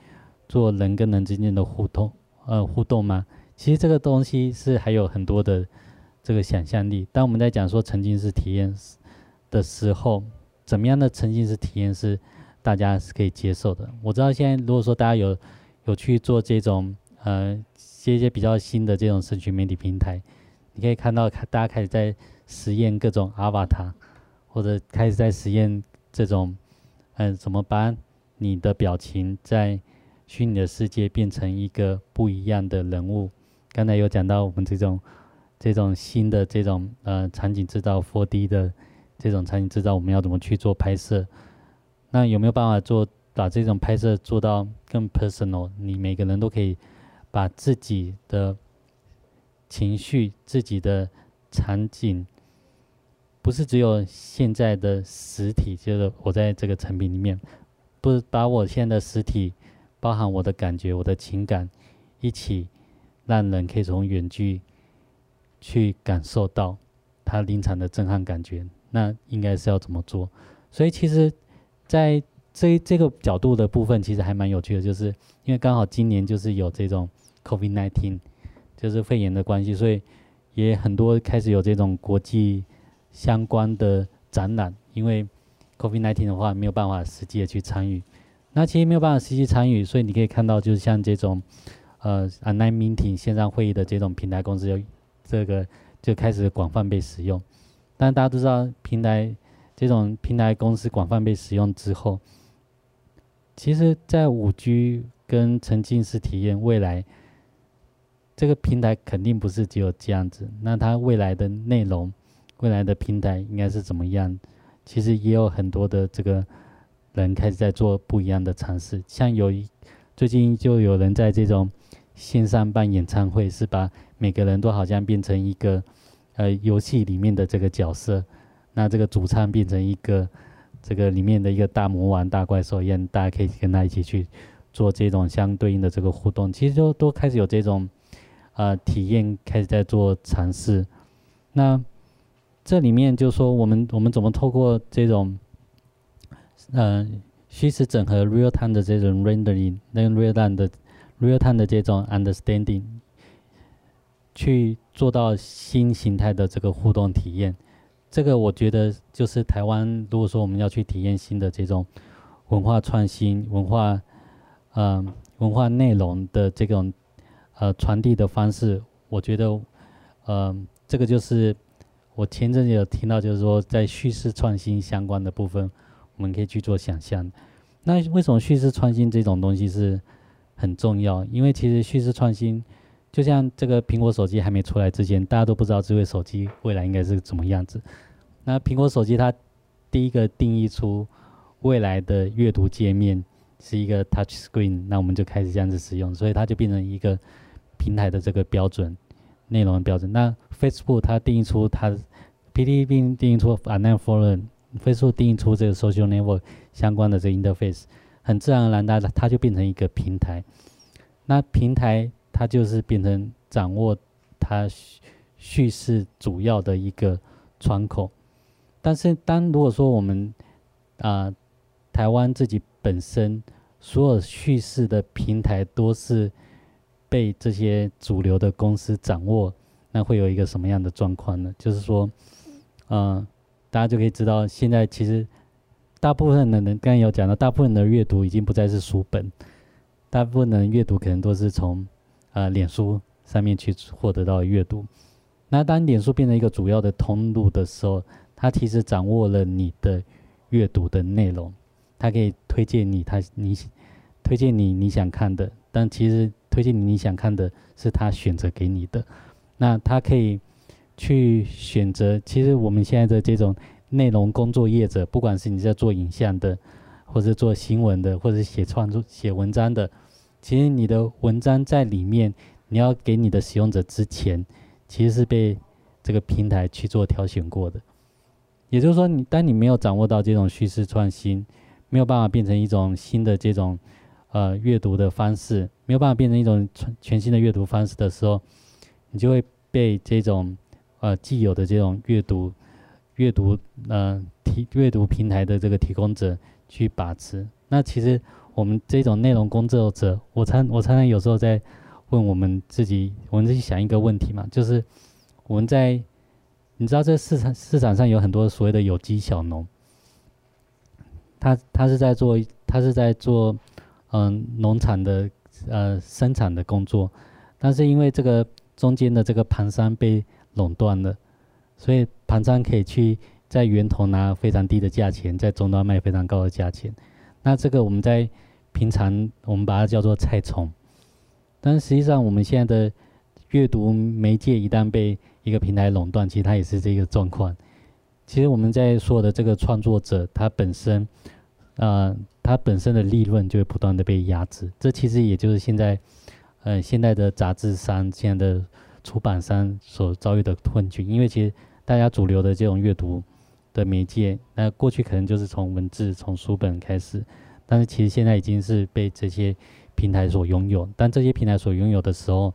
做人跟人之间的互动，呃，互动吗？其实这个东西是还有很多的这个想象力。当我们在讲说沉浸式体验的时候，怎么样的沉浸式体验是大家是可以接受的？我知道现在如果说大家有有去做这种呃一些比较新的这种社群媒体平台，你可以看到，大家开始在实验各种 avatar，或者开始在实验这种嗯、怎么把你的表情在虚拟的世界变成一个不一样的人物。刚才有讲到我们这种这种新的这种呃场景制造 4D 的这种场景制造，我们要怎么去做拍摄？那有没有办法做把这种拍摄做到更 personal？你每个人都可以把自己的情绪、自己的场景，不是只有现在的实体，就是我在这个产品里面，不是把我现在的实体。包含我的感觉、我的情感，一起让人可以从远距去感受到他临场的震撼感觉。那应该是要怎么做？所以其实，在这这个角度的部分，其实还蛮有趣的，就是因为刚好今年就是有这种 COVID-19，就是肺炎的关系，所以也很多开始有这种国际相关的展览。因为 COVID-19 的话，没有办法实际的去参与。那其实没有办法实际参与，所以你可以看到，就是像这种，呃，online meeting 线上会议的这种平台公司，有这个就开始广泛被使用。但大家都知道，平台这种平台公司广泛被使用之后，其实，在五 G 跟沉浸式体验未来，这个平台肯定不是只有这样子。那它未来的内容，未来的平台应该是怎么样？其实也有很多的这个。人开始在做不一样的尝试，像有一最近就有人在这种线上办演唱会，是把每个人都好像变成一个呃游戏里面的这个角色，那这个主唱变成一个这个里面的一个大魔王、大怪兽一样，大家可以跟他一起去做这种相对应的这个互动。其实都都开始有这种呃体验，开始在做尝试。那这里面就说我们我们怎么透过这种。呃，虚实整合 real time 的这种 rendering，那个 real time 的 real time 的这种 understanding，去做到新形态的这个互动体验，这个我觉得就是台湾，如果说我们要去体验新的这种文化创新、文化呃文化内容的这种呃传递的方式，我觉得呃这个就是我前阵子有听到，就是说在叙事创新相关的部分。我们可以去做想象。那为什么叙事创新这种东西是很重要？因为其实叙事创新，就像这个苹果手机还没出来之前，大家都不知道智慧手机未来应该是怎么样子。那苹果手机它第一个定义出未来的阅读界面是一个 touch screen，那我们就开始这样子使用，所以它就变成一个平台的这个标准，内容的标准。那 Facebook 它定义出它 PTT 并定义出 Online Forum。Facebook 定义出这个 social network 相关的这个 interface，很自然而然的，它就变成一个平台。那平台它就是变成掌握它叙事主要的一个窗口。但是，当如果说我们啊、台湾自己本身所有叙事的平台都是被这些主流的公司掌握，那会有一个什么样的状况呢？就是说，嗯、大家就可以知道，现在其实大部分的人刚才有讲到，大部分的阅读已经不再是书本，大部分人阅读可能都是从呃脸书上面去获得到阅读。那当脸书变成一个主要的通路的时候，它其实掌握了你的阅读的内容，它可以推荐你它你推荐你你想看的，但其实推荐你你想看的是它选择给你的。那他可以去选择，其实我们现在的这种内容工作业者，不管是你在做影像的，或者做新闻的，或者写创作写文章的，其实你的文章在里面，你要给你的使用者之前。其实是被这个平台去做挑选过的，也就是说，你当你没有掌握到这种叙事创新，没有办法变成一种新的这种呃阅读的方式，没有办法变成一种全全新的阅读方式的时候，你就会被这种呃既有的这种阅读阅读呃提阅读平台的这个提供者去把持。那其实我们这种内容工作者，我常我常常有时候在。问我们自己，我们自己想一个问题嘛，就是我们在，你知道这市场市场上有很多所谓的有机小农，他他是在做他是在做嗯农场的呃生产的工作，但是因为这个中间的这个盘商被垄断了，所以盘商可以去在源头拿非常低的价钱，在终端卖非常高的价钱，那这个我们在平常我们把它叫做菜虫。但实际上，我们现在的阅读媒介一旦被一个平台垄断，其实它也是这个状况。其实我们在说的这个创作者，他本身，呃，他本身的利润就会不断的被压制。这其实也就是现在，呃，现在的杂志商、现在的出版商所遭遇的困境。因为其实大家主流的这种阅读的媒介，那过去可能就是从文字、从书本开始，但是其实现在已经是被这些。平台所拥有，但这些平台所拥有的时候，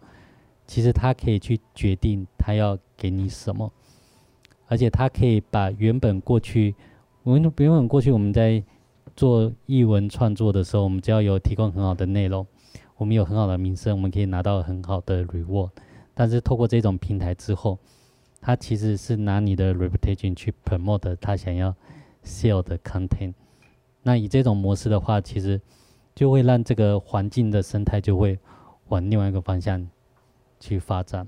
其实它可以去决定它要给你什么，而且它可以把原本过去，我们原本过去我们在做译文创作的时候，我们只要有提供很好的内容，我们有很好的名声，我们可以拿到很好的 reward。但是透过这种平台之后，它其实是拿你的 reputation 去 promote 它想要 sell 的 content。那以这种模式的话，其实。就会让这个环境的生态就会往另外一个方向去发展，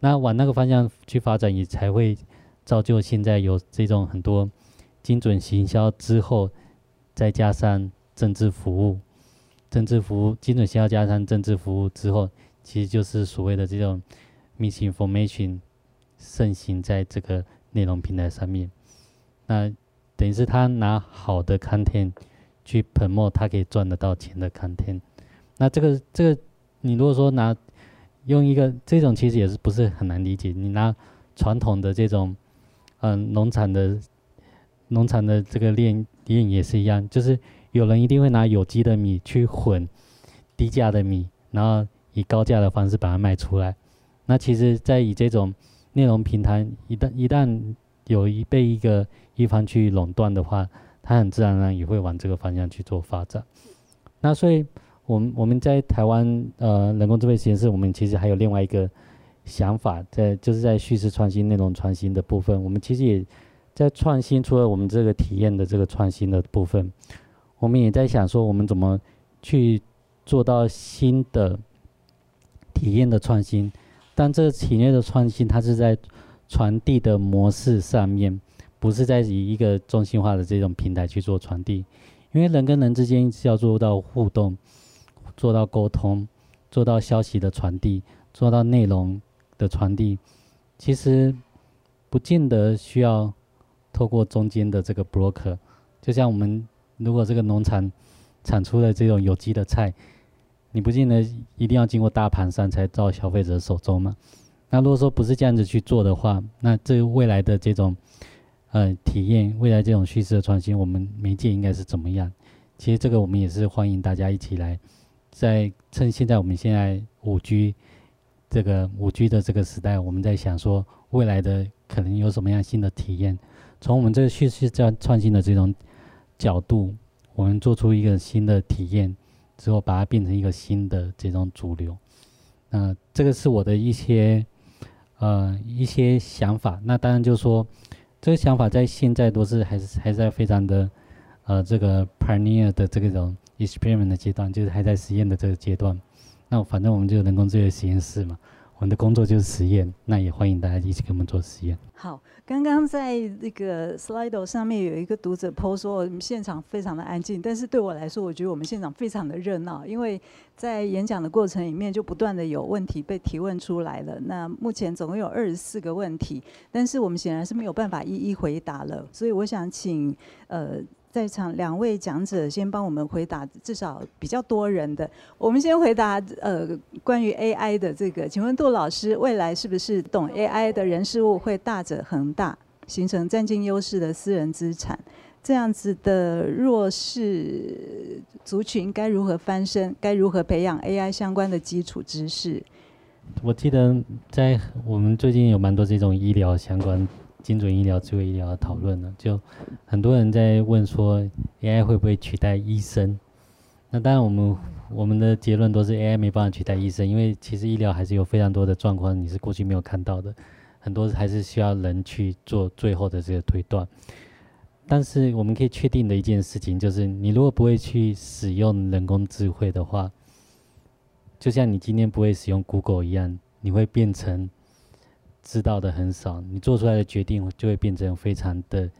那往那个方向去发展，也才会造就现在有这种很多精准行销之后，再加上政治服务，政治服务精准行销加上政治服务之后，其实就是所谓的这种 misinformation 盛行在这个内容平台上面，那等于是他拿好的 content。去喷墨他可以赚得到钱的 content，那这个这个你如果说拿用一个这种其实也是不是很难理解，你拿传统的这种嗯农产的农产的这个链链也是一样，就是有人一定会拿有机的米去混低价的米，然后以高价的方式把它卖出来。那其实，在以这种内容平台一旦一旦有一被一个一方去垄断的话，它很自然而然也会往这个方向去做发展。那所以，我们我们在台湾呃人工智慧实验室，我们其实还有另外一个想法，在就是在叙事创新、内容创新的部分，我们其实也在创新。除了我们这个体验的这个创新的部分，我们也在想说，我们怎么去做到新的体验的创新。但这个体验的创新，它是在传递的模式上面。不是在以一个中心化的这种平台去做传递，因为人跟人之间是要做到互动，做到沟通，做到消息的传递，做到内容的传递，其实不见得需要透过中间的这个 broker。就像我们如果这个农场产出的这种有机的菜，你不见得一定要经过大盘商才到消费者手中嘛。那如果说不是这样子去做的话，那这未来的这种。呃，体验未来这种叙事的创新，我们媒介应该是怎么样？其实这个我们也是欢迎大家一起来，在趁现在我们现在五 G 这个五 G 的这个时代，我们在想说未来的可能有什么样新的体验？从我们这个叙事这样创新的这种角度，我们做出一个新的体验之后，把它变成一个新的这种主流。那这个是我的一些呃一些想法。那当然就是说。这个想法在现在都是还是还在非常的，呃，这个 pioneer 的这个种 experiment 的阶段，就是还在实验的这个阶段。那反正我们就人工智能实验室嘛。我们的工作就是实验，那也欢迎大家一起跟我们做实验。好，刚刚在那个 Slido 上面有一个读者 po 说，我们现场非常的安静，但是对我来说，我觉得我们现场非常的热闹，因为在演讲的过程里面就不断的有问题被提问出来了。那目前总共有二十四个问题，但是我们显然是没有办法一一回答了，所以我想请呃。在场两位讲者先帮我们回答，至少比较多人的。我们先回答呃关于 AI 的这个，请问杜老师，未来是不是懂 AI 的人事物会大者恒大，形成占尽优势的私人资产？这样子的弱势族群该如何翻身？该如何培养 AI 相关的基础知识？我记得在我们最近有蛮多这种医疗相关。精准医疗、智慧医疗的讨论呢，就很多人在问说，AI 会不会取代医生？那当然，我们我们的结论都是 AI 没办法取代医生，因为其实医疗还是有非常多的状况你是过去没有看到的，很多还是需要人去做最后的这个推断。但是我们可以确定的一件事情就是，你如果不会去使用人工智慧的话，就像你今天不会使用 Google 一样，你会变成。知道的很少，你做出来的决定就会变成非常的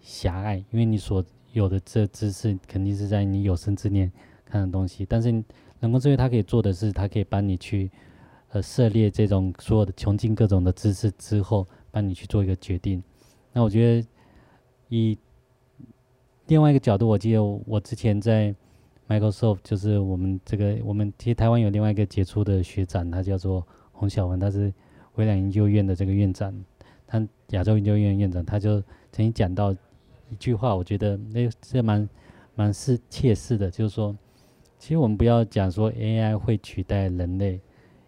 狭隘，因为你所有的这知识肯定是在你有生之年看的东西。但是人工智慧它可以做的是，它可以帮你去呃涉猎这种所有的穷尽各种的知识之后，帮你去做一个决定。那我觉得以另外一个角度，我记得我之前在 Microsoft，就是我们这个我们其实台湾有另外一个杰出的学长，他叫做洪小文，他是。微软研究院的这个院长，他亚洲研究院院长，他就曾经讲到一句话，我觉得那这蛮蛮是切实的，就是说，其实我们不要讲说 AI 会取代人类，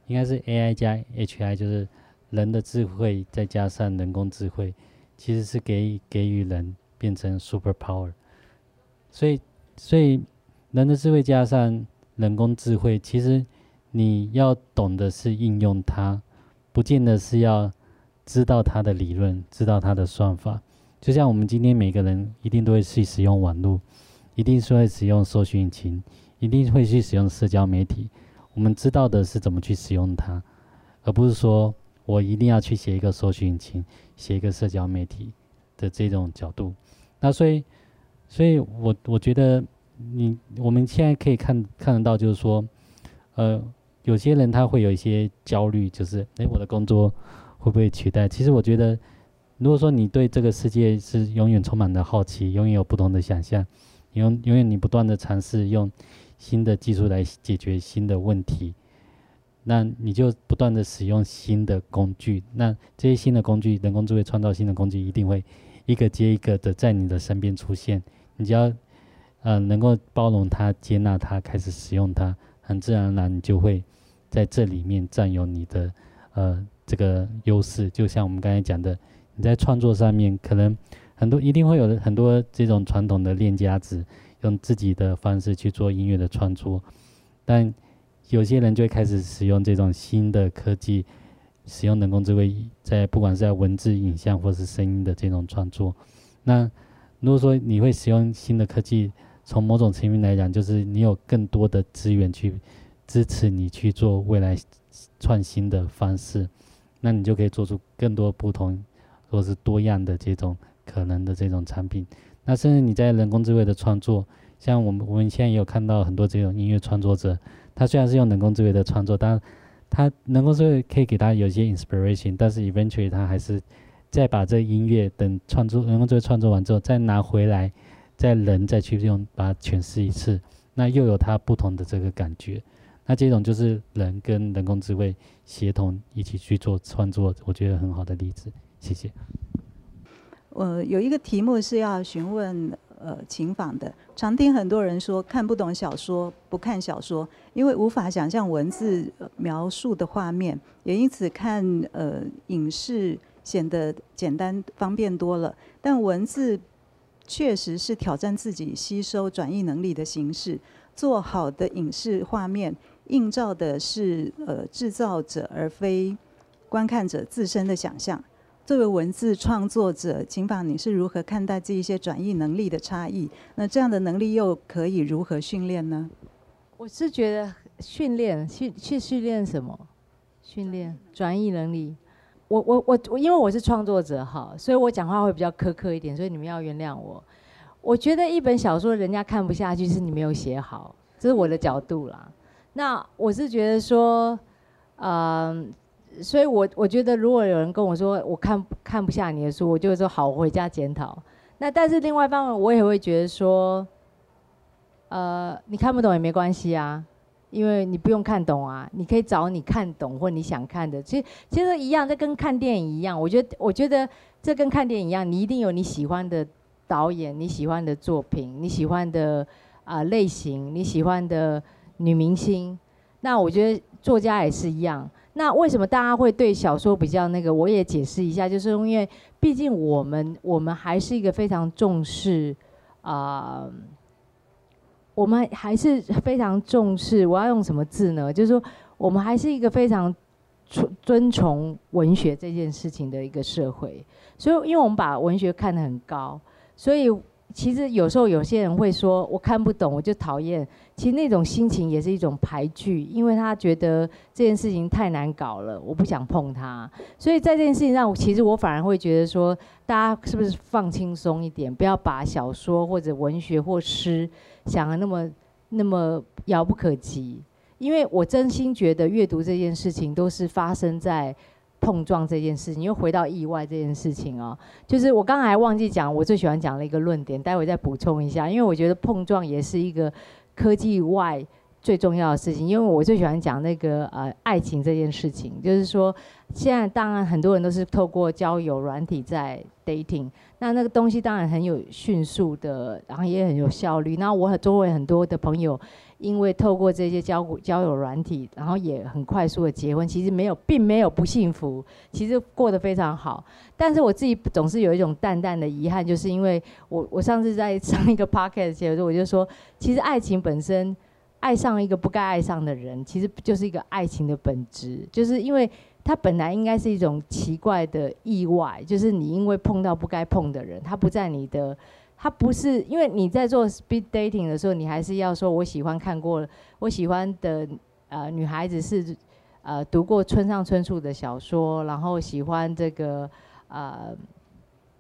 应该是 AI 加 HI，就是人的智慧再加上人工智慧，其实是给给予人变成 super power。所以，所以人的智慧加上人工智慧，其实你要懂的是应用它。不见得是要知道它的理论，知道它的算法。就像我们今天每个人一定都会去使用网络，一定是会使用搜寻引擎，一定会去使用社交媒体。我们知道的是怎么去使用它，而不是说我一定要去写一个搜寻引擎，写一个社交媒体的这种角度。那所以，所以我我觉得你我们现在可以看看得到，就是说，呃。有些人他会有一些焦虑，就是诶，我的工作会不会取代？其实我觉得，如果说你对这个世界是永远充满了好奇，永远有不同的想象，永永远你不断的尝试用新的技术来解决新的问题，那你就不断的使用新的工具，那这些新的工具，人工智慧创造新的工具，一定会一个接一个的在你的身边出现，你只要呃能够包容它、接纳它、开始使用它，很自然而然你就会。在这里面占有你的呃这个优势，就像我们刚才讲的，你在创作上面可能很多一定会有很多这种传统的练家子，用自己的方式去做音乐的创作，但有些人就会开始使用这种新的科技，使用人工智慧，在不管是在文字、影像或是声音的这种创作。那如果说你会使用新的科技，从某种层面来讲，就是你有更多的资源去。支持你去做未来创新的方式，那你就可以做出更多不同或是多样的这种可能的这种产品。那甚至你在人工智慧的创作，像我们我们现在也有看到很多这种音乐创作者，他虽然是用人工智慧的创作，但他人工智慧可以给他有一些 inspiration，但是 eventually 他还是再把这音乐等创作人工智慧创作完之后，再拿回来，再人再去用把它诠释一次，那又有他不同的这个感觉。那这种就是人跟人工智慧协同一起去做创作，我觉得很好的例子。谢谢。我有一个题目是要询问呃请访的，常听很多人说看不懂小说不看小说，因为无法想象文字描述的画面，也因此看呃影视显得简单方便多了。但文字确实是挑战自己吸收转译能力的形式，做好的影视画面。映照的是呃制造者，而非观看者自身的想象。作为文字创作者，请访你是如何看待这一些转译能力的差异？那这样的能力又可以如何训练呢？我是觉得训练训去训练什么？训练转译能力。我我我我，因为我是创作者哈，所以我讲话会比较苛刻一点，所以你们要原谅我。我觉得一本小说人家看不下去，是你没有写好，这是我的角度啦。那我是觉得说，嗯，所以我我觉得如果有人跟我说我看看不下你的书，我就会说好，我回家检讨。那但是另外一方面，我也会觉得说，呃，你看不懂也没关系啊，因为你不用看懂啊，你可以找你看懂或你想看的。其实其实一样，这跟看电影一样。我觉得我觉得这跟看电影一样，你一定有你喜欢的。导演，你喜欢的作品，你喜欢的啊、类型，你喜欢的女明星，那我觉得作家也是一样。那为什么大家会对小说比较那个？我也解释一下，就是因为毕竟我们我们还是一个非常重视啊、我们还是非常重视。我要用什么字呢？就是说，我们还是一个非常尊尊崇文学这件事情的一个社会。所以，因为我们把文学看得很高。所以，其实有时候有些人会说，我看不懂，我就讨厌。其实那种心情也是一种排拒，因为他觉得这件事情太难搞了，我不想碰它。所以在这件事情上，其实我反而会觉得说，大家是不是放轻松一点，不要把小说或者文学或诗想得那么那么遥不可及。因为我真心觉得阅读这件事情都是发生在。碰撞这件事情，又回到意外这件事情哦，就是我刚才忘记讲，我最喜欢讲的一个论点，待会再补充一下，因为我觉得碰撞也是一个科技外最重要的事情，因为我最喜欢讲那个呃爱情这件事情，就是说现在当然很多人都是透过交友软体在 dating，那那个东西当然很有迅速的，然后也很有效率，那我周围很多的朋友。因为透过这些交交友软体，然后也很快速的结婚，其实没有，并没有不幸福，其实过得非常好。但是我自己总是有一种淡淡的遗憾，就是因为我我上次在上一个 podcast 的时候，我就说，其实爱情本身，爱上一个不该爱上的人，其实就是一个爱情的本质，就是因为它本来应该是一种奇怪的意外，就是你因为碰到不该碰的人，他不在你的。他不是因为你在做 speed dating 的时候，你还是要说，我喜欢看过，我喜欢的呃女孩子是呃读过村上春树的小说，然后喜欢这个呃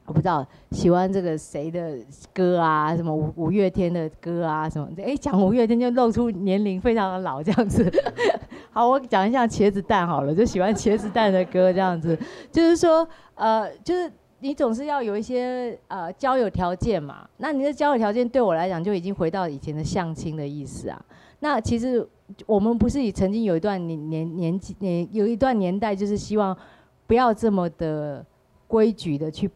我不知道喜欢这个谁的歌啊，什么五五月天的歌啊什么的，哎讲五月天就露出年龄非常的老这样子。好，我讲一下茄子蛋好了，就喜欢茄子蛋的歌这样子，就是说呃就是。你总是要有一些呃交友条件嘛，那你的交友条件对我来讲就已经回到以前的相亲的意思啊。那其实我们不是也曾经有一段年年年纪年有一段年代，就是希望不要这么的规矩的去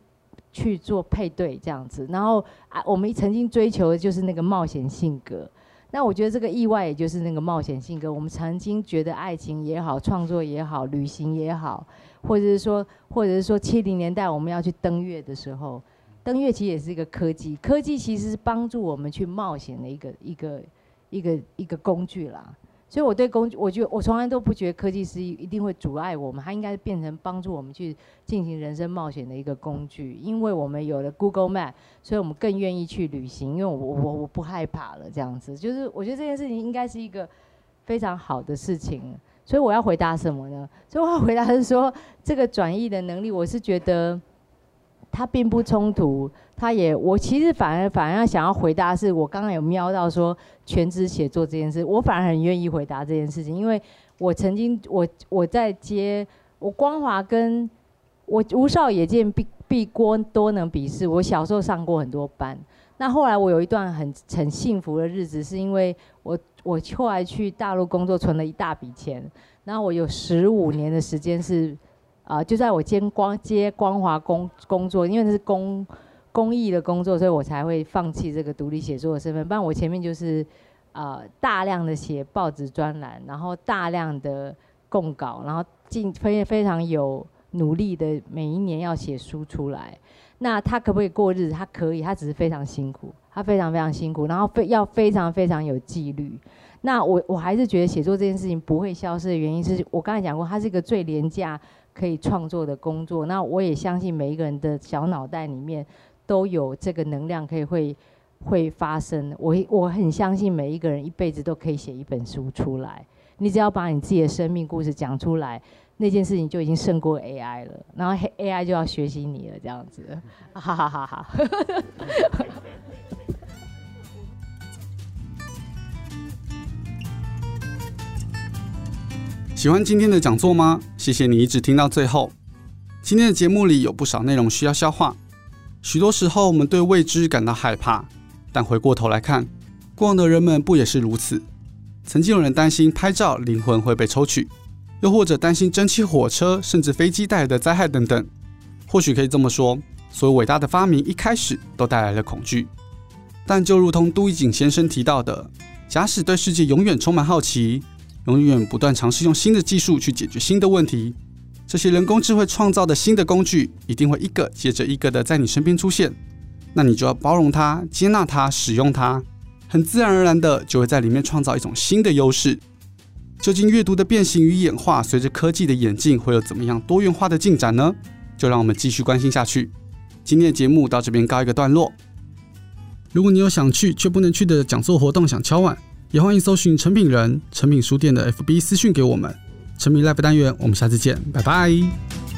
去做配对这样子，然后啊我们曾经追求的就是那个冒险性格。那我觉得这个意外也就是那个冒险性格。我们曾经觉得爱情也好，创作也好，旅行也好。或者是说，或者是说，七零年代我们要去登月的时候，登月其实也是一个科技，科技其实是帮助我们去冒险的一个一个一个一个工具啦。所以我对工具，我觉得我从来都不觉得科技是一定会阻碍我们，它应该变成帮助我们去进行人生冒险的一个工具。因为我们有了 Google Map，所以我们更愿意去旅行，因为我我我不害怕了这样子。就是我觉得这件事情应该是一个非常好的事情。所以我要回答什么呢？所以我要回答是说，这个转译的能力，我是觉得它并不冲突。它也，我其实反而反而想要回答，是我刚刚有瞄到说全职写作这件事，我反而很愿意回答这件事情，因为我曾经我我在接我光华跟我吴少也见必必多多能鄙视。我小时候上过很多班，那后来我有一段很很幸福的日子，是因为我。我后来去大陆工作，存了一大笔钱，然后我有十五年的时间是，啊、就在我接光接光华工工作，因为那是公公益的工作，所以我才会放弃这个独立写作的身份。不然我前面就是，呃，大量的写报纸专栏，然后大量的供稿，然后进非非常有努力的每一年要写书出来。那他可不可以过日子？他可以，他只是非常辛苦，他非常非常辛苦，然后非要非常非常有纪律。那我我还是觉得写作这件事情不会消失的原因是我刚才讲过，它是一个最廉价、可以创作的工作。那我也相信每一个人的小脑袋里面都有这个能量，可以会会发生。我我很相信每一个人一辈子都可以写一本书出来。你只要把你自己的生命故事讲出来，那件事情就已经胜过 AI 了。然后 AI 就要学习你了，这样子，哈哈哈哈。喜欢今天的讲座吗？谢谢你一直听到最后。今天的节目里有不少内容需要消化。许多时候我们对未知感到害怕，但回过头来看，过往的人们不也是如此？曾经有人担心拍照灵魂会被抽取，又或者担心蒸汽火车甚至飞机带来的灾害等等。或许可以这么说，所有伟大的发明一开始都带来了恐惧。但就如同都一景先生提到的，假使对世界永远充满好奇。永远不断尝试用新的技术去解决新的问题，这些人工智慧创造的新的工具一定会一个接着一个的在你身边出现，那你就要包容它、接纳它、使用它，很自然而然的就会在里面创造一种新的优势。究竟阅读的变形与演化，随着科技的演进，会有怎么样多元化的进展呢？就让我们继续关心下去。今天的节目到这边告一个段落。如果你有想去却不能去的讲座活动，想敲碗。也欢迎搜寻成品人、成品书店的 FB 私讯给我们。成品 Live 单元，我们下次见，拜拜。